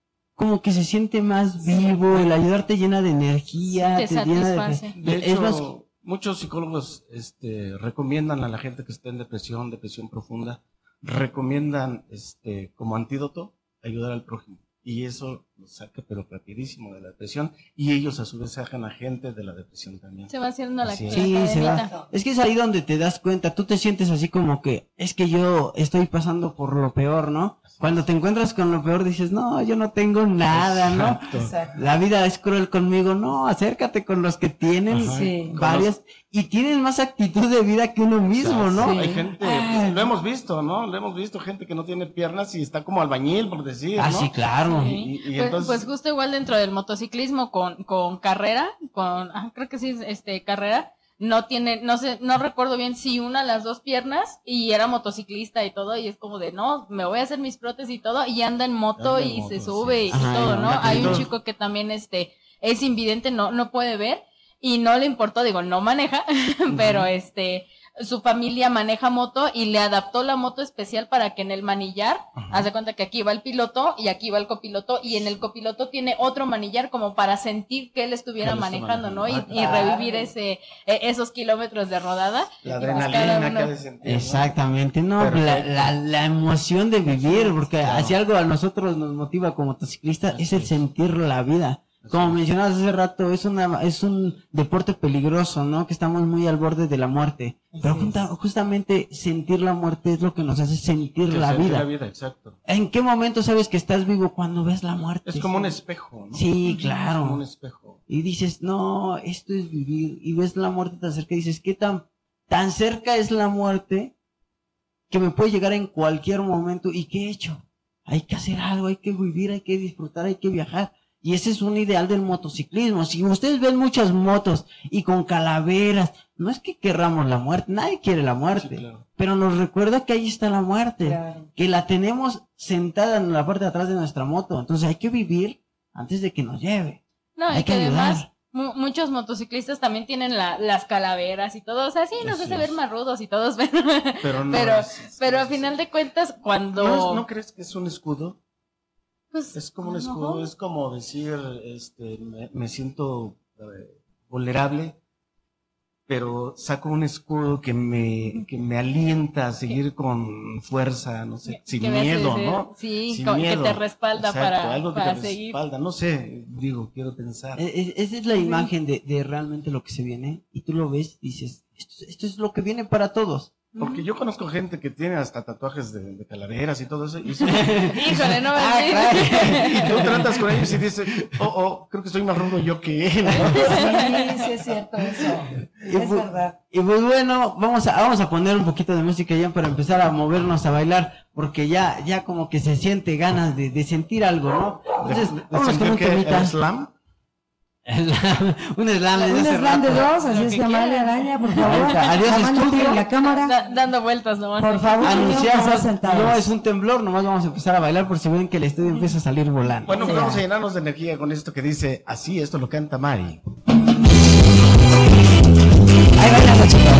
como que se siente más vivo, el ayudar te llena de energía, Te te, llena de, satisface. De es hecho, más, muchos psicólogos este, recomiendan a la gente que está en depresión, depresión profunda, recomiendan este, como antídoto ayudar al prójimo. Y eso lo saca, pero rapidísimo de la depresión. Y ellos a su vez sacan a gente de la depresión también. Se va haciendo la, Así es. Sí, se va. Es que es ahí donde te das cuenta, tú te sientes así como que es que yo estoy pasando por lo peor, ¿no? Cuando te encuentras con lo peor dices, no, yo no tengo nada, ¿no? Exacto. La vida es cruel conmigo, no, acércate con los que tienen. Sí. varias y tienen más actitud de vida que uno mismo, ¿no? Sí. Hay gente, Ay. lo hemos visto, ¿no? Lo hemos visto, gente que no tiene piernas y está como albañil, por decir, Ah, sí, claro. Sí. Y- y pues, entonces- pues justo igual dentro del motociclismo con, con carrera, con, ah, creo que sí es este carrera, no tiene, no sé, no recuerdo bien si una las dos piernas y era motociclista y todo, y es como de no, me voy a hacer mis prótesis y todo, y anda en moto Anda en y moto, se sube y, y Ajá, todo, ¿no? Hay un chico que también este es invidente, no, no puede ver, y no le importó, digo, no maneja, pero este su familia maneja moto y le adaptó la moto especial para que en el manillar, de cuenta que aquí va el piloto y aquí va el copiloto y en el copiloto tiene otro manillar como para sentir que él estuviera manejando, ¿no? Y, Ah, revivir ese eh, esos kilómetros de rodada. La pues adrenalina uno- que ha de sentir, ¿no? Exactamente, no, la, la, la emoción de vivir, porque Claro. así algo a nosotros nos motiva como motociclistas, es el sentir la vida. Como mencionabas hace rato, es una, es un deporte peligroso, ¿no? Que estamos muy al borde de la muerte. Pero junta- justamente sentir la muerte es lo que nos hace sentir Que la sentir vida. La vida, exacto. ¿En qué momento sabes que estás vivo cuando ves la muerte? Es como un espejo, ¿no? Sí, Es como un claro. espejo. Y dices, no, esto es vivir. Y ves la muerte tan cerca y dices, ¿qué tan, tan cerca es la muerte que me puede llegar en cualquier momento? ¿Y qué he hecho? Hay que hacer algo, hay que vivir, hay que disfrutar, hay que viajar. Y ese es un ideal del motociclismo. Si ustedes ven muchas motos y con calaveras, no es que querramos la muerte, nadie quiere la muerte, Sí, claro. pero nos recuerda que ahí está la muerte, Claro. que la tenemos sentada en la parte de atrás de nuestra moto. Entonces hay que vivir antes de que nos lleve. No, Hay y que que además mu- muchos motociclistas también tienen la- las calaveras y todo, o sea, sí nos hace ver más rudos y todos, pero, Pero no. pero, es- pero es- a final de cuentas cuando ¿No, es- no crees que es un escudo? Pues, Es como un escudo, es como decir, este, me, me siento eh, vulnerable, pero saco un escudo que me, que me alienta a seguir con fuerza, no sé, sin miedo, decir- ¿no? Sí, Sin co- que miedo. te respalda Exacto, para, algo que para te seguir. respalda, no sé, digo, quiero pensar. E- e- Esa es la imagen de, de realmente lo que se viene. Y tú lo ves y dices, esto, esto es lo que viene para todos. Porque yo conozco gente que tiene hasta tatuajes de, de calaveras y todo eso, y, son- Híjole, no me Ah, digas. y tú tratas con ellos y dices, oh, oh, creo que estoy más rudo yo que él. ¿no? Sí, sí es cierto eso. Y Es verdad. Y pues bueno, vamos a, vamos a poner un poquito de música ya para empezar a movernos, a bailar, porque ya, ya como que se siente ganas de, de sentir algo, ¿no? Entonces, De- de vámonos con un que temita. el Slam, un slam desde Un slam de dos, así es que Amalia. Araña, por favor. Adiós, estudio. la cámara. Da- dando vueltas nomás. Por favor, sentados. no es un temblor, nomás vamos a empezar a bailar por si ven que el estudio empieza a salir volando. Bueno, pues Sí. vamos a llenarnos de energía con esto que dice, así esto lo canta Mari. Ahí bailamos, chicos.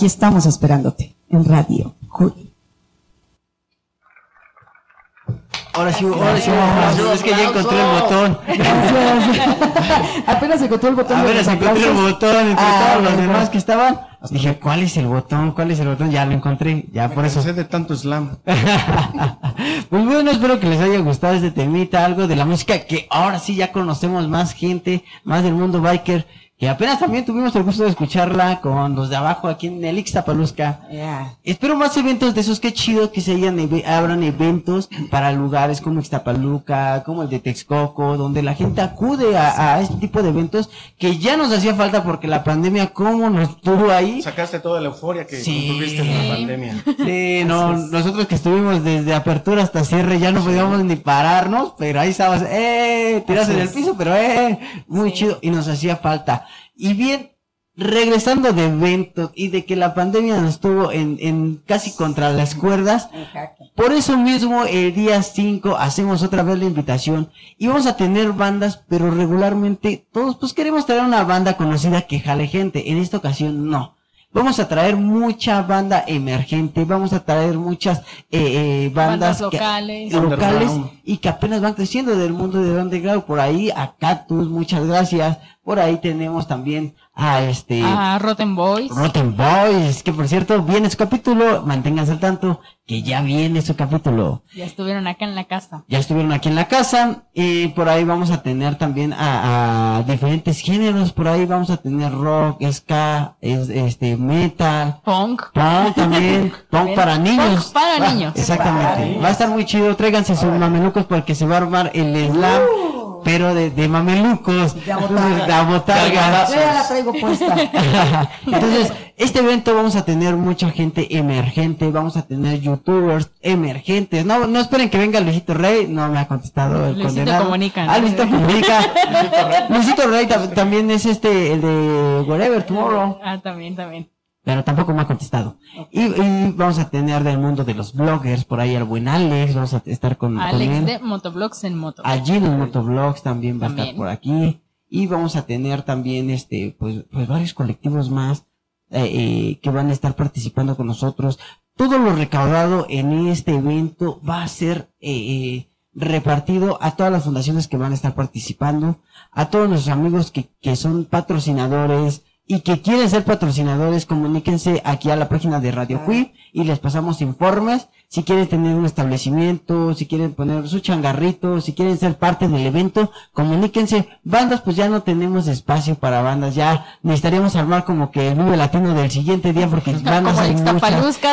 Aquí estamos esperándote en Radio Juli. Ahora sí, ahora sí, ahora sí, es que ya encontré el botón. Apenas encontró el botón A de ver, los encontré el botón entre Ah, todos los demás que estaban. Dije, ¿cuál es el botón? ¿Cuál es el botón? Ya lo encontré, ya por eso. De tanto slam. pues bueno, espero que les haya gustado este temita, algo de la música que ahora sí ya conocemos más gente, más del mundo biker, que apenas también tuvimos el gusto de escucharla con los de abajo aquí en el Ixtapalusca. Yeah. Espero más eventos de esos, qué chido que se hayan abran eventos para lugares como Ixtapaluca, como el de Texcoco, donde la gente acude a, a este tipo de eventos que ya nos hacía falta porque la pandemia como nos tuvo ahí. Sacaste toda la euforia que Sí. tuviste en la pandemia. Sí, no, nosotros que estuvimos desde apertura hasta cierre ya no podíamos ni pararnos, pero ahí estabas, eh, tiras en el piso, pero eh, muy chido y nos hacía falta. Y bien, regresando de eventos y de que la pandemia nos tuvo en, en casi contra las cuerdas, por eso mismo el día 5 hacemos otra vez la invitación y vamos a tener bandas, pero regularmente todos pues queremos traer una banda conocida que jale gente. En esta ocasión no. Vamos a traer mucha banda emergente, vamos a traer muchas eh, eh, bandas, Bandas que- locales. locales y que apenas van creciendo del mundo de underground. Por ahí a Cactus, muchas gracias. Por ahí tenemos también a este A Rotten Boys. Rotten Boys, que por cierto viene su capítulo, manténganse al tanto que ya viene su capítulo. Ya estuvieron acá en la casa. Ya estuvieron aquí en la casa y por ahí vamos a tener también a, a diferentes géneros, por ahí vamos a tener rock, ska, es- este metal, Punk. punk también, punk para niños. Punk para Ah, niños. Exactamente. Va a estar muy chido, tráiganse sus mamelucos porque se va a armar el slam, pero de, de mamelucos, De abotarga. de abotarga. Yo ya la traigo puesta. Entonces, este evento vamos a tener mucha gente emergente, vamos a tener youtubers emergentes. No, no esperen que venga Luisito Rey, no me ha contestado el Luisito condenado. Comunica, ¿no? Ah, Luisito Comunica. Luisito Rey tam- también es este, el de Whatever Tomorrow, Ah, también, también. pero tampoco me ha contestado. Y, y vamos a tener del mundo de los bloggers, por ahí al buen Alex, vamos a estar con, con Alex él. de Motoblogs en Moto. Allí en los motovlogs también va a estar por aquí. Y vamos a tener también este, pues, pues varios colectivos más eh, que van a estar participando con nosotros. Todo lo recaudado en este evento va a ser eh, eh, repartido a todas las fundaciones que van a estar participando, a todos nuestros amigos que, que son patrocinadores y que quieren ser patrocinadores, comuníquense aquí a la página de Radio Quip y les pasamos informes. Si quieren tener un establecimiento, si quieren poner su changarrito, si quieren ser parte del evento, comuníquense. Bandas, pues ya no tenemos espacio para bandas, ya necesitaríamos armar como que el Vive Latino del siguiente día porque bandas Como hay muchas.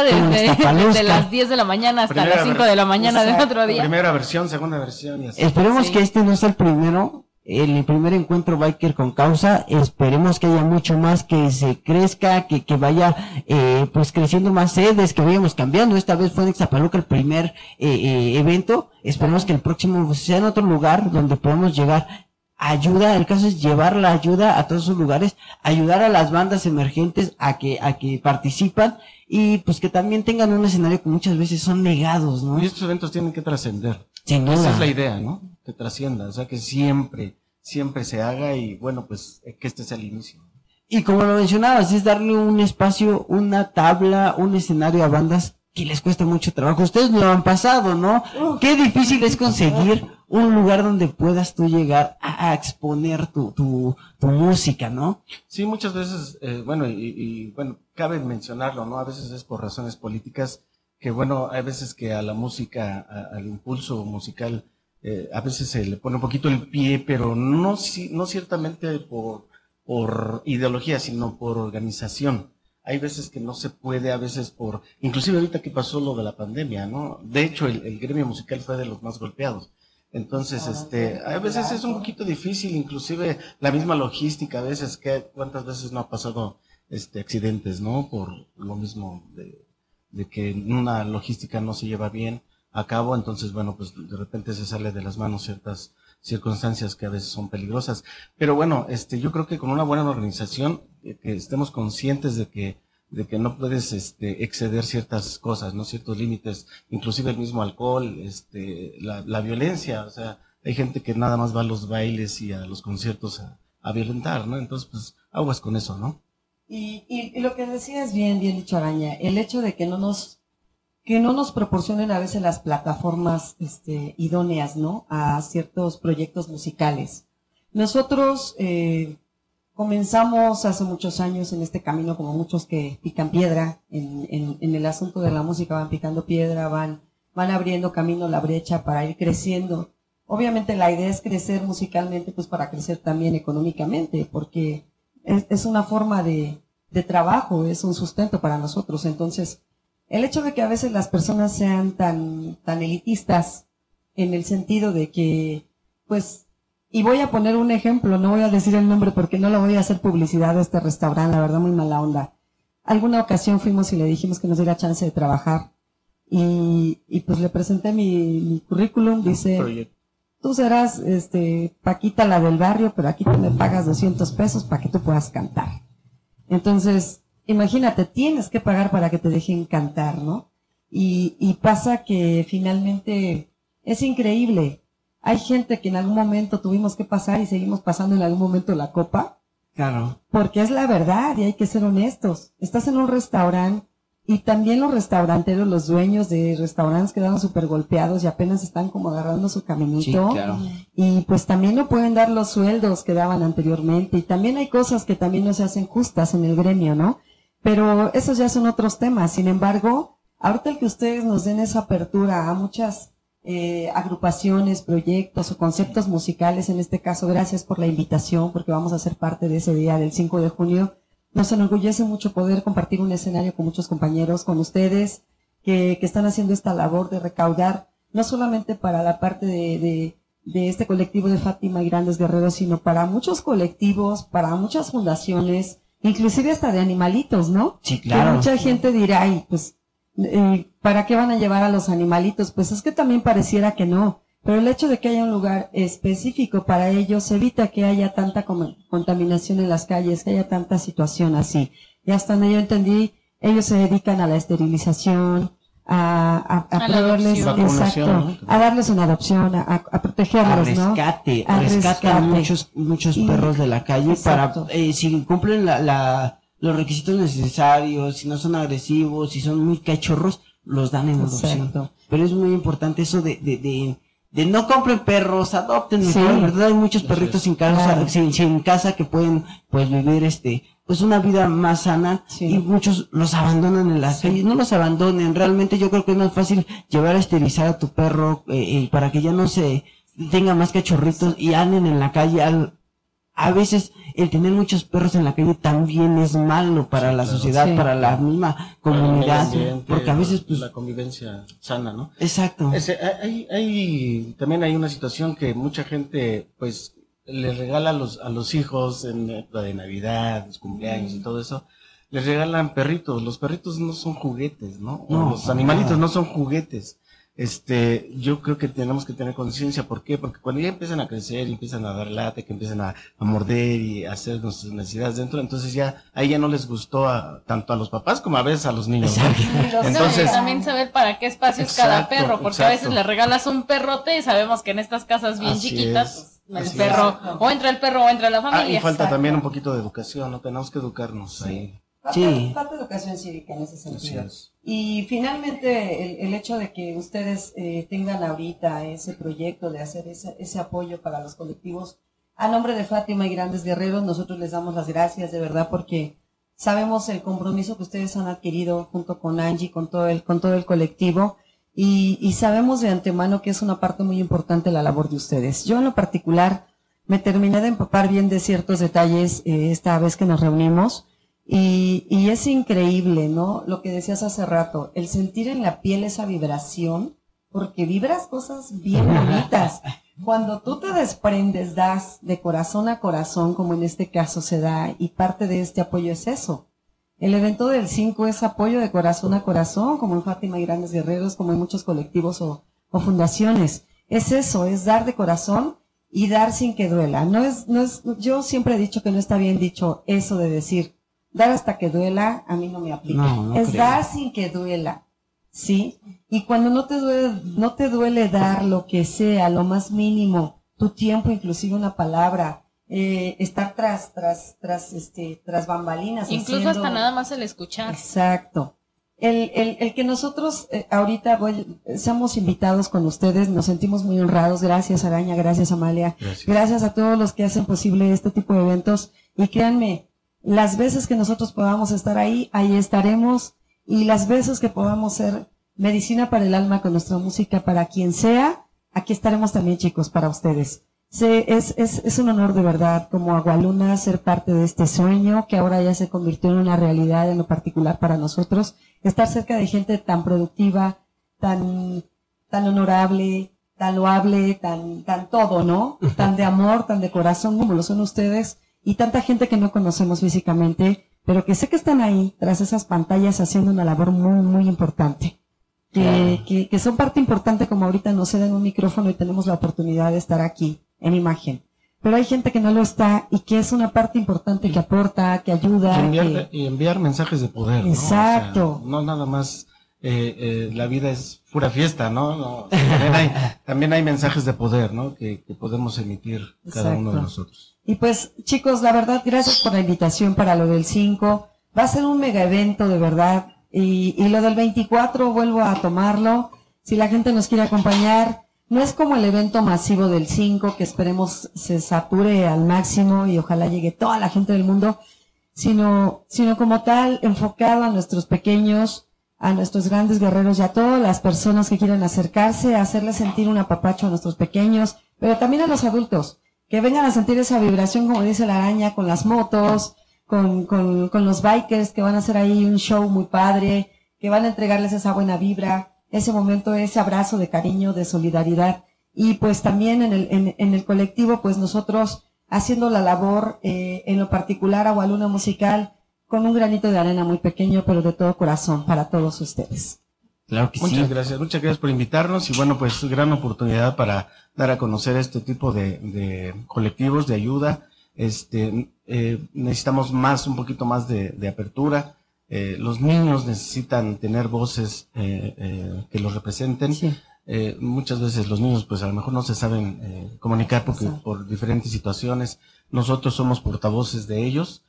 Desde, desde las 10 de la mañana hasta Primera las 5 ver- de la mañana del Exacto. otro día. Primera versión, segunda versión y así. Esperemos Sí. que este no sea el primero, el primer encuentro biker con causa. Esperemos que haya mucho más, que se crezca, que, que vaya eh, pues creciendo más sedes, que vayamos cambiando. Esta vez fue en Ixtapaluca el primer eh, eh, evento. Esperemos que el próximo sea en otro lugar donde podamos llegar. Ayuda, el caso es llevar la ayuda a todos esos lugares, ayudar a las bandas emergentes a que, a que participan y pues que también tengan un escenario que muchas veces son negados, ¿no? Y estos eventos tienen que trascender. Sin duda. Esa es la idea, ¿no? Que trascienda, o sea, que siempre, siempre se haga y bueno, pues eh, que este sea el inicio. Y como lo mencionabas, es darle un espacio, una tabla, un escenario a bandas que les cuesta mucho trabajo. Ustedes lo han pasado, ¿no? Qué difícil es conseguir un lugar donde puedas tú llegar a, a exponer tu, tu, tu música, ¿no? Sí, muchas veces, eh, bueno, y, y, bueno, cabe mencionarlo, ¿no? A veces es por razones políticas, que bueno, hay veces que a la música, a- al impulso musical, eh, a veces se le pone un poquito el pie, pero no, si- no ciertamente por, por ideología, sino por organización. Hay veces que no se puede, a veces por, inclusive ahorita que pasó lo de la pandemia, ¿no? De hecho, el, el gremio musical fue de los más golpeados. Entonces, Ah, este, a veces es un poquito difícil, inclusive la misma logística, a veces que cuántas veces no ha pasado este accidentes, ¿no? Por lo mismo de, de que una logística no se lleva bien a cabo, entonces bueno, pues de repente se sale de las manos ciertas circunstancias que a veces son peligrosas. Pero bueno, este, yo creo que con una buena organización, eh, que estemos conscientes de que de que no puedes este, exceder ciertas cosas, no ciertos límites, inclusive el mismo alcohol, este, la, la violencia, o sea, hay gente que nada más va a los bailes y a los conciertos a, a violentar, ¿no? Entonces, pues, aguas con eso, ¿no? Y, y, y lo que decías bien, bien dicho Araña, el hecho de que no nos, que no nos proporcionen a veces las plataformas este, idóneas, ¿no? A ciertos proyectos musicales. Nosotros eh, comenzamos hace muchos años en este camino, como muchos que pican piedra, en, en, en el asunto de la música van picando piedra, van, van abriendo camino, la brecha para ir creciendo. Obviamente la idea es crecer musicalmente, pues para crecer también económicamente, porque es, es una forma de, de trabajo, es un sustento para nosotros. Entonces, el hecho de que a veces las personas sean tan, tan elitistas en el sentido de que, pues, y voy a poner un ejemplo, no voy a decir el nombre porque no le voy a hacer publicidad a este restaurante, la verdad muy mala onda. Alguna ocasión fuimos y le dijimos que nos diera chance de trabajar y, y pues le presenté mi, mi currículum, dice. Tú serás este Paquita la del barrio, pero aquí tú me pagas 200 pesos para que tú puedas cantar. Entonces, imagínate, tienes que pagar para que te dejen cantar, ¿no? Y, y pasa que finalmente es increíble. Hay gente que en algún momento tuvimos que pasar y seguimos pasando en algún momento la copa, Claro. porque es la verdad y hay que ser honestos. Estás en un restaurante y también los restauranteros, los dueños de restaurantes quedaron súper golpeados y apenas están como agarrando su caminito. Sí, claro. Y pues también no pueden dar los sueldos que daban anteriormente. Y también hay cosas que también no se hacen justas en el gremio, ¿no? Pero esos ya son otros temas. Sin embargo, ahorita el que ustedes nos den esa apertura a muchas eh, agrupaciones, proyectos o conceptos musicales, en este caso, gracias por la invitación, porque vamos a ser parte de ese día del 5 de junio. Nos enorgullece mucho poder compartir un escenario con muchos compañeros, con ustedes, que, que están haciendo esta labor de recaudar, no solamente para la parte de, de, de este colectivo de Fátima y Grandes Guerreros, sino para muchos colectivos, para muchas fundaciones, inclusive hasta de animalitos, ¿no? Sí, Que claro. mucha gente dirá, ay, pues, eh, ¿para qué van a llevar a los animalitos? Pues es que también pareciera que no. Pero el hecho de que haya un lugar específico para ellos evita que haya tanta com- contaminación en las calles, que haya tanta situación así. Y hasta donde yo entendí, ellos se dedican a la esterilización, a, a, a A proveerles, exacto, ¿no? a darles una adopción, a, a A protegerlos, ¿no? rescate, A rescatan rescate. muchos, muchos Y- perros de la calle Exacto. para, eh, si cumplen la, la, los requisitos necesarios, si no son agresivos, si son muy cachorros, los dan en adopción. Exacto. Pero es muy importante eso de, de, de, de no compren perros, adopten Sí. mejor, ¿verdad? Hay muchos perritos sin casa, Claro. sin, sin casa que pueden, pues, vivir este, pues una vida más sana Sí. y muchos los abandonan en las Sí. calles. No los abandonen, realmente yo creo que es más fácil llevar a esterilizar a tu perro eh, eh, para que ya no se tenga más cachorritos y anden en la calle. Al, a veces el tener muchos perros en la calle también es malo para Sí, la claro. sociedad, Sí. para la misma comunidad, ambiente, porque a veces pues la convivencia sana, ¿no? exacto. Ese, hay, hay, también hay una situación que mucha gente, pues, le regala a los, a los hijos en época de Navidad, los cumpleaños y todo eso, les regalan perritos. Los perritos no son juguetes, ¿no? Los animalitos nada. no son juguetes. Este, yo creo que tenemos que tener conciencia. ¿Por qué? Porque cuando ya empiezan a crecer empiezan a dar late, que empiezan a, a morder y a hacer sus necesidades dentro, entonces ya, ahí ya no les gustó a, tanto a los papás como a veces a los niños. ¿no? Exacto. Entonces, también saber para qué espacio es cada Exacto, perro, porque a veces exacto. le regalas un perrote y sabemos que en estas casas bien Así chiquitas, es, pues, el así perro, o entra el perro o entra la Ah, familia. y falta Exacto. también un poquito de educación, ¿no? Tenemos que educarnos ahí. Sí. falta educación cívica en ese sentido. es. Y finalmente el, el hecho de que ustedes eh, tengan ahorita ese proyecto de hacer ese, ese apoyo para los colectivos, a nombre de Fátima y Grandes Guerreros, nosotros les damos las gracias de verdad porque sabemos el compromiso que ustedes han adquirido junto con Angie, con todo el, con todo el colectivo. Y, y sabemos de antemano que es una parte muy importante la labor de ustedes. Yo en lo particular me terminé de empapar bien de ciertos detalles eh, esta vez que nos reunimos. Y, y es increíble, ¿no? Lo que decías hace rato, el sentir en la piel esa vibración, porque vibras cosas bien bonitas. Cuando tú te desprendes, das de corazón a corazón, como en este caso se da, y parte de este apoyo es eso. El evento del 5 es apoyo de corazón a corazón, como en Fátima y Grandes Guerreros, como en muchos colectivos o, o fundaciones. Es eso, es dar de corazón y dar sin que duela. No es, no es, yo siempre he dicho que no está bien dicho eso de decir, dar hasta que duela, a mí no me aplica. No, no es creo. dar sin que duela. ¿Sí? Y cuando no te duele, no te duele dar lo que sea, lo más mínimo, tu tiempo, inclusive una palabra, eh, estar tras, tras, tras, este, tras bambalinas. Incluso hasta nada más el escuchar. Exacto. El, el, el que nosotros eh, ahorita voy- seamos invitados con ustedes, nos sentimos muy honrados. Gracias, Araña, gracias, Amalia. Gracias. Gracias a todos los que hacen posible este tipo de eventos. Y créanme, las veces que nosotros podamos estar ahí, ahí estaremos. Y las veces que podamos ser medicina para el alma con nuestra música para quien sea, aquí estaremos también, chicos, para ustedes. Se- es, es, es un honor de verdad, como Agualuna, ser parte de este sueño que ahora ya se convirtió en una realidad en lo particular para nosotros. Estar cerca de gente tan productiva, tan, tan honorable, tan loable, tan, tan todo, ¿no? Tan de amor, tan de corazón como lo son ustedes y tanta gente que no conocemos físicamente, pero que sé que están ahí tras esas pantallas haciendo una labor muy, muy importante. Que, que, que son parte importante como ahorita nos dan un micrófono y tenemos la oportunidad de estar aquí en imagen. Pero hay gente que no lo está y que es una parte importante que aporta, que ayuda. Y enviar, que- y enviar mensajes de poder. ¿no? O Exacto. sea, no nada más, eh, eh, la vida es pura fiesta, ¿no? No, también, hay, también hay mensajes de poder, ¿no? Que, que podemos emitir cada uno de nosotros. Y pues, chicos, la verdad, gracias por la invitación para lo del 5. Va a ser un mega evento, de verdad. Y, y lo del 24 vuelvo a tomarlo. Si la gente nos quiere acompañar, no es como el evento masivo del 5, que esperemos se sature al máximo y ojalá llegue toda la gente del mundo, sino, sino como tal, enfocado a nuestros pequeños, a nuestros grandes guerreros y a todas las personas que quieran acercarse, a hacerles sentir un apapacho a nuestros pequeños, pero también a los adultos, que vengan a sentir esa vibración, como dice la araña, con las motos, con, con, con los bikers, que van a hacer ahí un show muy padre, que van a entregarles esa buena vibra, ese momento, ese abrazo de cariño, de solidaridad. Y pues también en el, en, en el colectivo, pues nosotros haciendo la labor, eh, en lo particular, Agualuna Musical, con un granito de arena muy pequeño, pero de todo corazón para todos ustedes. Claro que Muchas sí. gracias, muchas gracias por invitarnos y bueno, pues gran oportunidad para dar a conocer este tipo de, de colectivos de ayuda. Este, eh, necesitamos más, un poquito más de, de apertura. Eh, los niños necesitan tener voces eh, eh, que los representen. Sí. Eh, muchas veces los niños pues a lo mejor no se saben eh, comunicar porque por diferentes situaciones nosotros somos portavoces de ellos,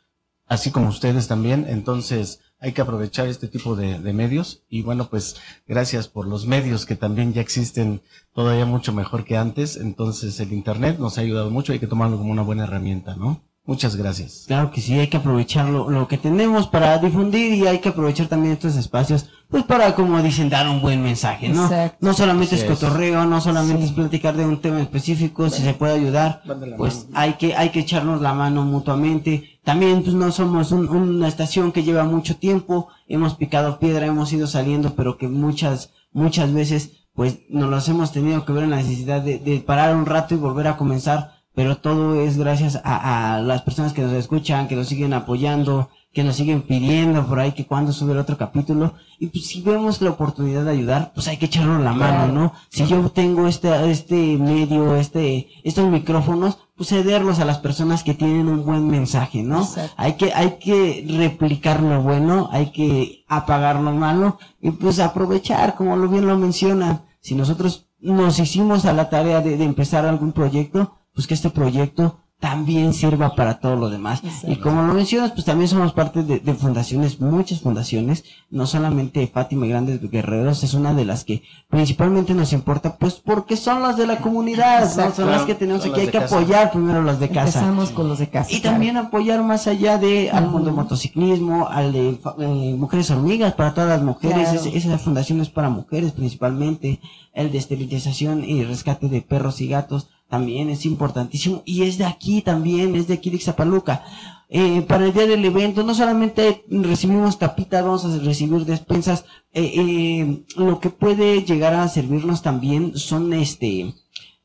así como ustedes también, entonces hay que aprovechar este tipo de, medios. Y bueno pues gracias por los medios que también ya existen todavía mucho mejor que antes, entonces el internet nos ha ayudado mucho, hay que tomarlo como una buena herramienta, ¿no? Muchas gracias. Claro que sí, hay que aprovechar lo, lo que tenemos para difundir y hay que aprovechar también estos espacios, pues para, como dicen, dar un buen mensaje, ¿no? Exacto. No solamente es cotorreo, no solamente Sí. es platicar de un tema específico, si se puede ayudar, pues mano. hay que, hay que echarnos la mano mutuamente. También, pues no somos un- una estación que lleva mucho tiempo, hemos picado piedra, hemos ido saliendo, pero que muchas, muchas veces, pues nos los hemos tenido que ver en la necesidad de, de parar un rato y volver a comenzar pero todo es gracias a, a las personas que nos escuchan, que nos siguen apoyando, que nos siguen pidiendo por ahí que cuando sube el otro capítulo. Y pues si vemos la oportunidad de ayudar, pues hay que echarnos la mano, ¿no? Si yo tengo este, este medio, este, estos micrófonos, pues cederlos a las personas que tienen un buen mensaje, ¿no? Exacto. Hay que, hay que replicar lo bueno, hay que apagar lo malo y pues aprovechar, como lo bien lo mencionan. Si nosotros nos hicimos a la tarea de, de empezar algún proyecto, pues que este proyecto también sirva para todo lo demás. Exacto. Y como lo mencionas, pues también somos parte de, de fundaciones, muchas fundaciones, no solamente Fátima y Grandes Guerreros, es una de las que principalmente nos importa, pues porque son las de la comunidad, son las que tenemos aquí, hay que casa. apoyar primero las de casa. Empezamos con los de casa. Y claro. también apoyar más allá de al mundo motociclismo, al de eh, mujeres hormigas para todas las mujeres, Claro. es- esa fundación es para mujeres principalmente, el de esterilización y rescate de perros y gatos también es importantísimo y es de aquí también, es de aquí de Ixtapaluca. Eh, para el día del evento no solamente recibimos tapitas, vamos a recibir despensas, eh, eh, lo que puede llegar a servirnos también son este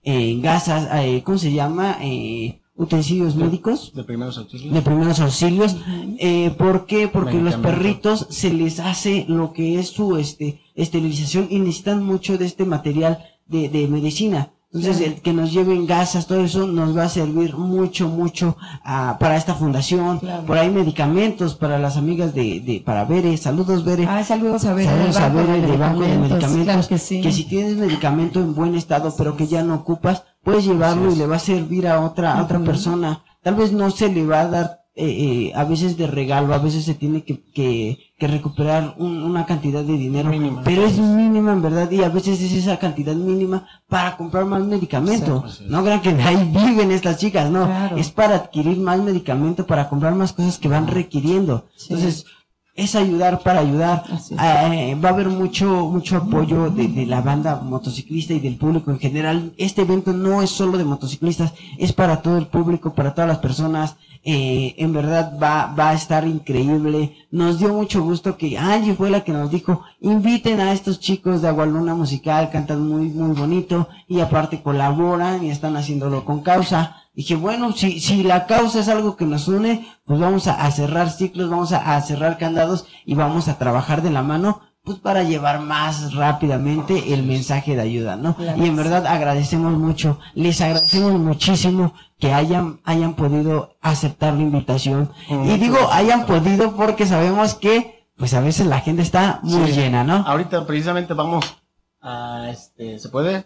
eh, gasas, eh, ¿cómo se llama? Eh, utensilios médicos De primeros auxilios. de primeros auxilios. Eh, ¿Por qué? Porque los perritos se les hace lo que es su este esterilización y necesitan mucho de este material de, de medicina. Entonces, el que nos lleven gasas, todo eso nos va a servir mucho, mucho ah, para esta fundación. Claro. Por ahí medicamentos para las amigas de, de para Bere. Saludos, Bere. Ah, saludos a ver. Saludos a Bere del Banco de Medicamentos. Claro que sí. si tienes medicamento en buen estado, pero que ya no ocupas, puedes llevarlo y le va a servir a otra, a otra persona. Tal vez no se le va a dar, eh, a veces de regalo, a veces se tiene que, que, que recuperar un- una cantidad de dinero, Mínima. pero es mínima en verdad y a veces es esa cantidad mínima para comprar más medicamento. Sí, pues, no crean que ahí viven estas chicas, no, Claro. es para adquirir más medicamento, para comprar más cosas que van requiriendo. Sí. Entonces, es ayudar para ayudar. Es. Eh, va a haber mucho mucho apoyo de, de la banda motociclista y del público en general. Este evento no es solo de motociclistas, es para todo el público, para todas las personas. Eh, en verdad va, va a estar increíble. Nos dio mucho gusto que Angie fue la que nos dijo, inviten a estos chicos de Agualuna Musical, cantan muy, muy bonito y aparte colaboran y están haciéndolo con causa. Dije, bueno, si, si la causa es algo que nos une, pues vamos a, cerrar ciclos, vamos a cerrar candados y vamos a trabajar de la mano, pues para llevar más rápidamente el mensaje de ayuda, ¿no? Claro y en verdad agradecemos mucho, les agradecemos muchísimo que hayan, hayan podido aceptar la invitación. y digo, hayan podido porque sabemos que, pues a veces la gente está muy Sí. llena, ¿no? Ahorita precisamente vamos a este, ¿se puede?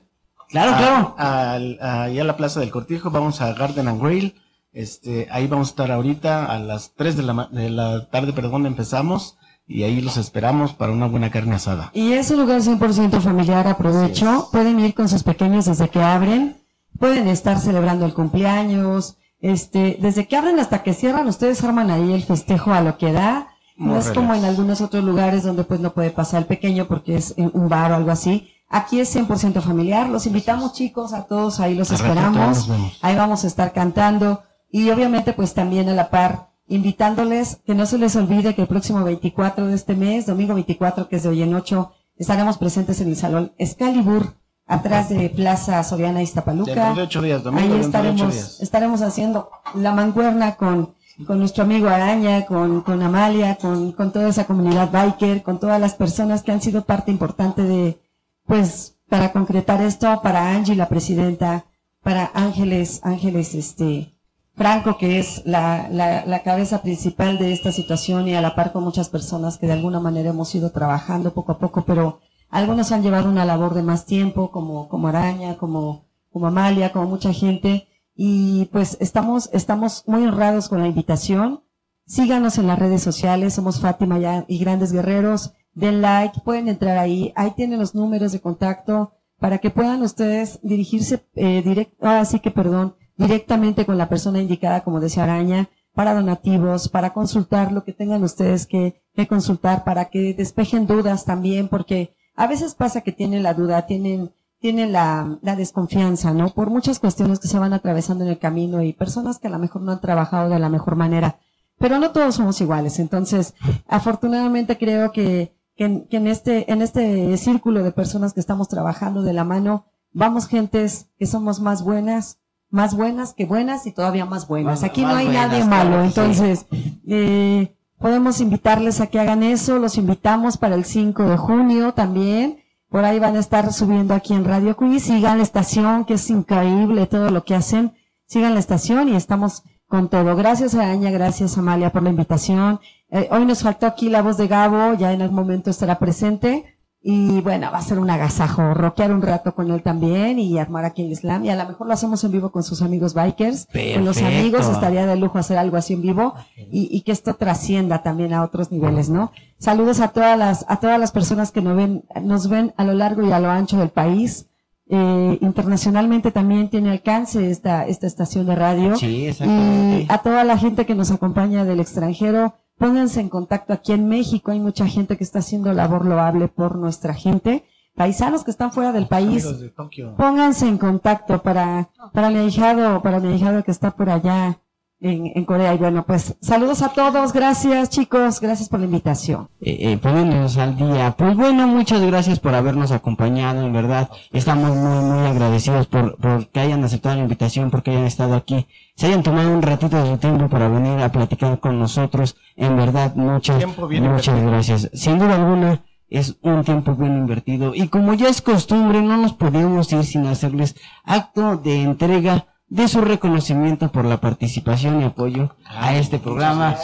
Claro, a- claro. a- Allá a la Plaza del Cortijo, vamos a Garden and Grill. Este, ahí vamos a estar ahorita a las 3 de la, de la tarde, perdón, empezamos. Y ahí los esperamos para una buena carne asada. Y es un lugar 100% familiar, aprovecho. Pueden ir con sus pequeños desde que abren. Pueden estar celebrando el cumpleaños. Este, desde que abren hasta que cierran, ustedes arman ahí el festejo a lo que da. No es como en algunos otros lugares donde pues no puede pasar el pequeño porque es en un bar o algo así. Aquí es 100% familiar. Los invitamos chicos a todos, ahí los esperamos. Ahí vamos a estar cantando y obviamente pues también a la par invitándoles que no se les olvide que el próximo 24 de este mes, domingo 24 que es de hoy en 8, estaremos presentes en el salón Excalibur atrás de Plaza Soriana Iztapaluca. De ocho días, domingo Ahí ocho estaremos, días. estaremos haciendo la mancuerna con, con nuestro amigo Araña, con, con Amalia, con, con toda esa comunidad biker, con todas las personas que han sido parte importante de, pues, para concretar esto, para Angie, la presidenta, para Ángeles, Ángeles, este, Franco, que es la, la, la cabeza principal de esta situación y a la par con muchas personas que de alguna manera hemos ido trabajando poco a poco, pero algunos han llevado una labor de más tiempo, como, como Araña, como, como Amalia, como mucha gente, y pues estamos, estamos muy honrados con la invitación. Síganos en las redes sociales, somos Fátima y Grandes Guerreros, den like, pueden entrar ahí, ahí tienen los números de contacto para que puedan ustedes dirigirse eh, direct, ahora sí que perdón, directamente con la persona indicada, como decía Araña, para donativos, para consultar lo que tengan ustedes que, que consultar, para que despejen dudas también, porque a veces pasa que tienen la duda, tienen, tienen la, la desconfianza, ¿no? Por muchas cuestiones que se van atravesando en el camino y personas que a lo mejor no han trabajado de la mejor manera. Pero no todos somos iguales. Entonces, afortunadamente creo que, que, que en este, en este círculo de personas que estamos trabajando de la mano, vamos gentes que somos más buenas, más buenas que buenas y todavía más buenas. Más- Aquí no hay buenas, nadie claro malo. sí. Entonces, eh, podemos invitarles a que hagan eso. Los invitamos para el 5 de junio también. Por ahí van a estar subiendo aquí en Radio Quiz. Sigan la estación, que es increíble todo lo que hacen. Sigan la estación y estamos con todo. Gracias a Aña, gracias Amalia por la invitación. Eh, hoy nos faltó aquí la voz de Gabo, ya en algún momento estará presente. Y bueno, va a ser un agasajo, rockear un rato con él también y armar aquí el slam. Y a lo mejor lo hacemos en vivo con sus amigos bikers. Con los amigos estaría de lujo hacer algo así en vivo y, y que esto trascienda también a otros niveles, ¿no? Saludos a todas las, a todas las personas que nos ven, nos ven a lo largo y a lo ancho del país. Eh, internacionalmente también tiene alcance esta, esta estación de radio. Sí, Y a toda la gente que nos acompaña del extranjero, pónganse en contacto aquí en México. Hay mucha gente que está haciendo labor loable por nuestra gente. paisanos que están fuera del país, de pónganse en contacto para, para mi ahijado, para mi ahijado que está por allá en, en Corea. Y bueno, pues saludos a todos, gracias chicos, gracias por la invitación. eh, eh, poniéndonos al día. Pues bueno, muchas gracias por habernos acompañado, en verdad. Estamos muy, muy agradecidos por, por que hayan aceptado la invitación, porque hayan estado aquí. Se hayan tomado un ratito de su tiempo para venir a platicar con nosotros. En verdad, muchas, muchas gracias. Sin duda alguna, es un tiempo bien invertido. Y como ya es costumbre, no nos podemos ir sin hacerles acto de entrega de su reconocimiento por la participación y apoyo a este programa.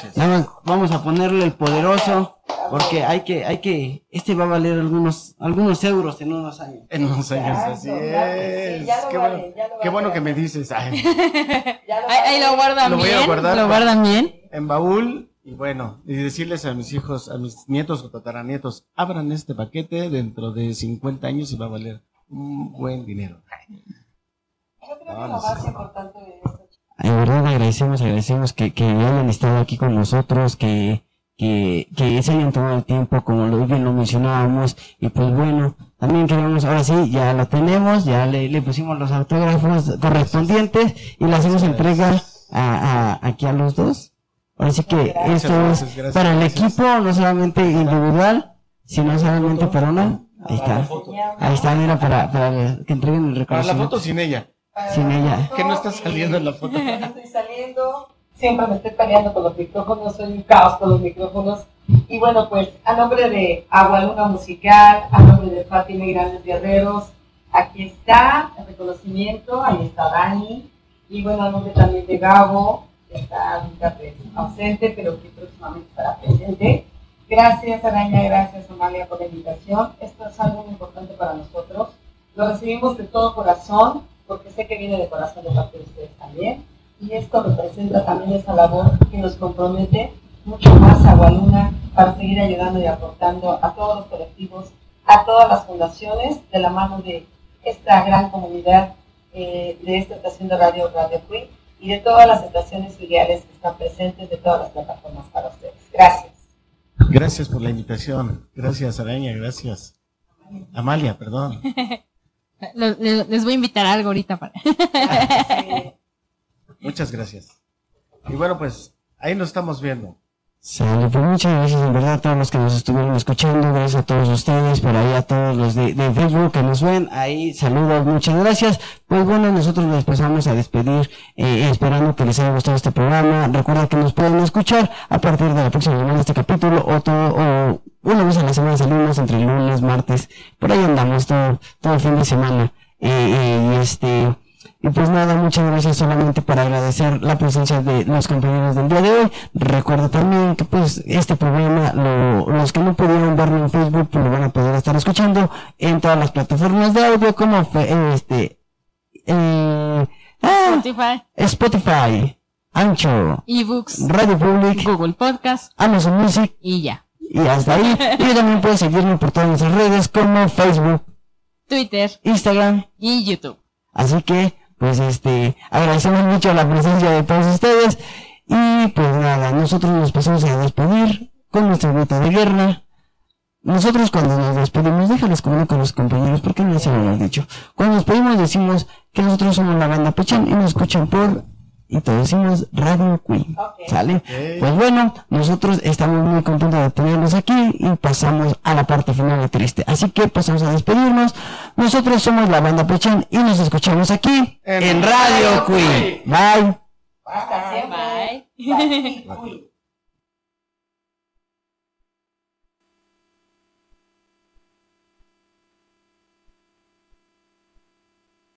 vamos a ponerle el poderoso porque hay que, hay que, este va a valer algunos, algunos euros en unos años. En unos años, así es. qué bueno, qué que me dices. Ay, Ya lo Ahí, ahí lo guardan Lo voy a bien. guardar lo guardan bien. en baúl. Y bueno, y decirles a mis hijos, a mis nietos o tataranietos, abran este paquete dentro de 50 años y va a valer un buen dinero. Ah, lo más importante de esto, En verdad agradecemos, agradecemos que, que hayan estado aquí con nosotros, que, que, que se hayan tomado el tiempo, como lo bien lo mencionábamos, y pues bueno, también queremos, ahora sí, ya lo tenemos, ya le, le pusimos los autógrafos correspondientes y le hacemos entrega a, a, aquí a los dos. Ahora sí que Gracias, esto gracias, es gracias, para el equipo, no solamente individual, sino solamente para una. Ahí está. Ahí está, mira, para, para que entreguen el Para la reconocimiento. foto sin ella. Sin ella. Que no está saliendo en la foto. No estoy saliendo, siempre me estoy peleando con los micrófonos, soy un caos con los micrófonos. Y bueno, pues a nombre de Agualuna Musical, a nombre de Fátima y Grandes Guerreros, aquí está el reconocimiento, ahí está Dani, y bueno, a nombre también de Gabo, que está ahorita pues, ausente, pero que próximamente estará presente. Gracias Araña, gracias Amalia por la invitación. Esto es algo muy importante para nosotros. Lo recibimos de todo corazón, porque sé que viene de corazón de parte de ustedes también. Y esto representa también esa labor que nos compromete mucho más a Gualuna para seguir ayudando y aportando a todos los colectivos, a todas las fundaciones, de la mano de esta gran comunidad eh, de esta estación de radio Radio Free y de todas las estaciones filiales que están presentes de todas las plataformas para ustedes. Gracias. Gracias por la invitación. Gracias, Araña, gracias. Amalia, perdón. Les voy a invitar algo ahorita para. Muchas gracias. Y bueno, pues ahí nos estamos viendo. Sale, pues muchas gracias en verdad a todos los que nos estuvieron escuchando, gracias a todos ustedes, por ahí a todos los de, de Facebook que nos ven, ahí saludos, muchas gracias. Pues bueno, nosotros nos pasamos a despedir, eh, esperando que les haya gustado este programa. Recuerda que nos pueden escuchar a partir de la próxima semana este capítulo o todo, o una vez a la semana salimos entre lunes, martes, por ahí andamos todo, todo el fin de semana. Eh, eh, y este, y pues nada, muchas gracias solamente para agradecer la presencia de los compañeros del día de hoy. Recuerda también que pues este programa, lo- los que no pudieron verlo en Facebook, pues lo van a poder estar escuchando en todas las plataformas de audio como este, eh, ah, Spotify, Spotify, Ancho, eBooks, Radio Public, Google Podcast Amazon Music y ya. y hasta ahí. Y también puedes seguirme por todas nuestras redes como Facebook, Twitter Instagram, y YouTube. Así que, pues este, agradecemos mucho la presencia de todos ustedes. Y pues nada, nosotros nos pasamos a despedir con nuestra grito de guerra. Nosotros cuando nos despedimos, déjales comunicar con los compañeros, porque no lo hemos dicho. Cuando nos despedimos decimos que nosotros somos la banda Pechan y nos escuchan por, y todos decimos Radio Queen. ¿Sale? Pues bueno, nosotros estamos muy contentos de tenerlos aquí y pasamos a la parte final de triste. Así que pasamos a despedirnos. Nosotros somos la banda Pechan y nos escuchamos aquí En en Radio Radio Queen. Bye. Bye. Bye.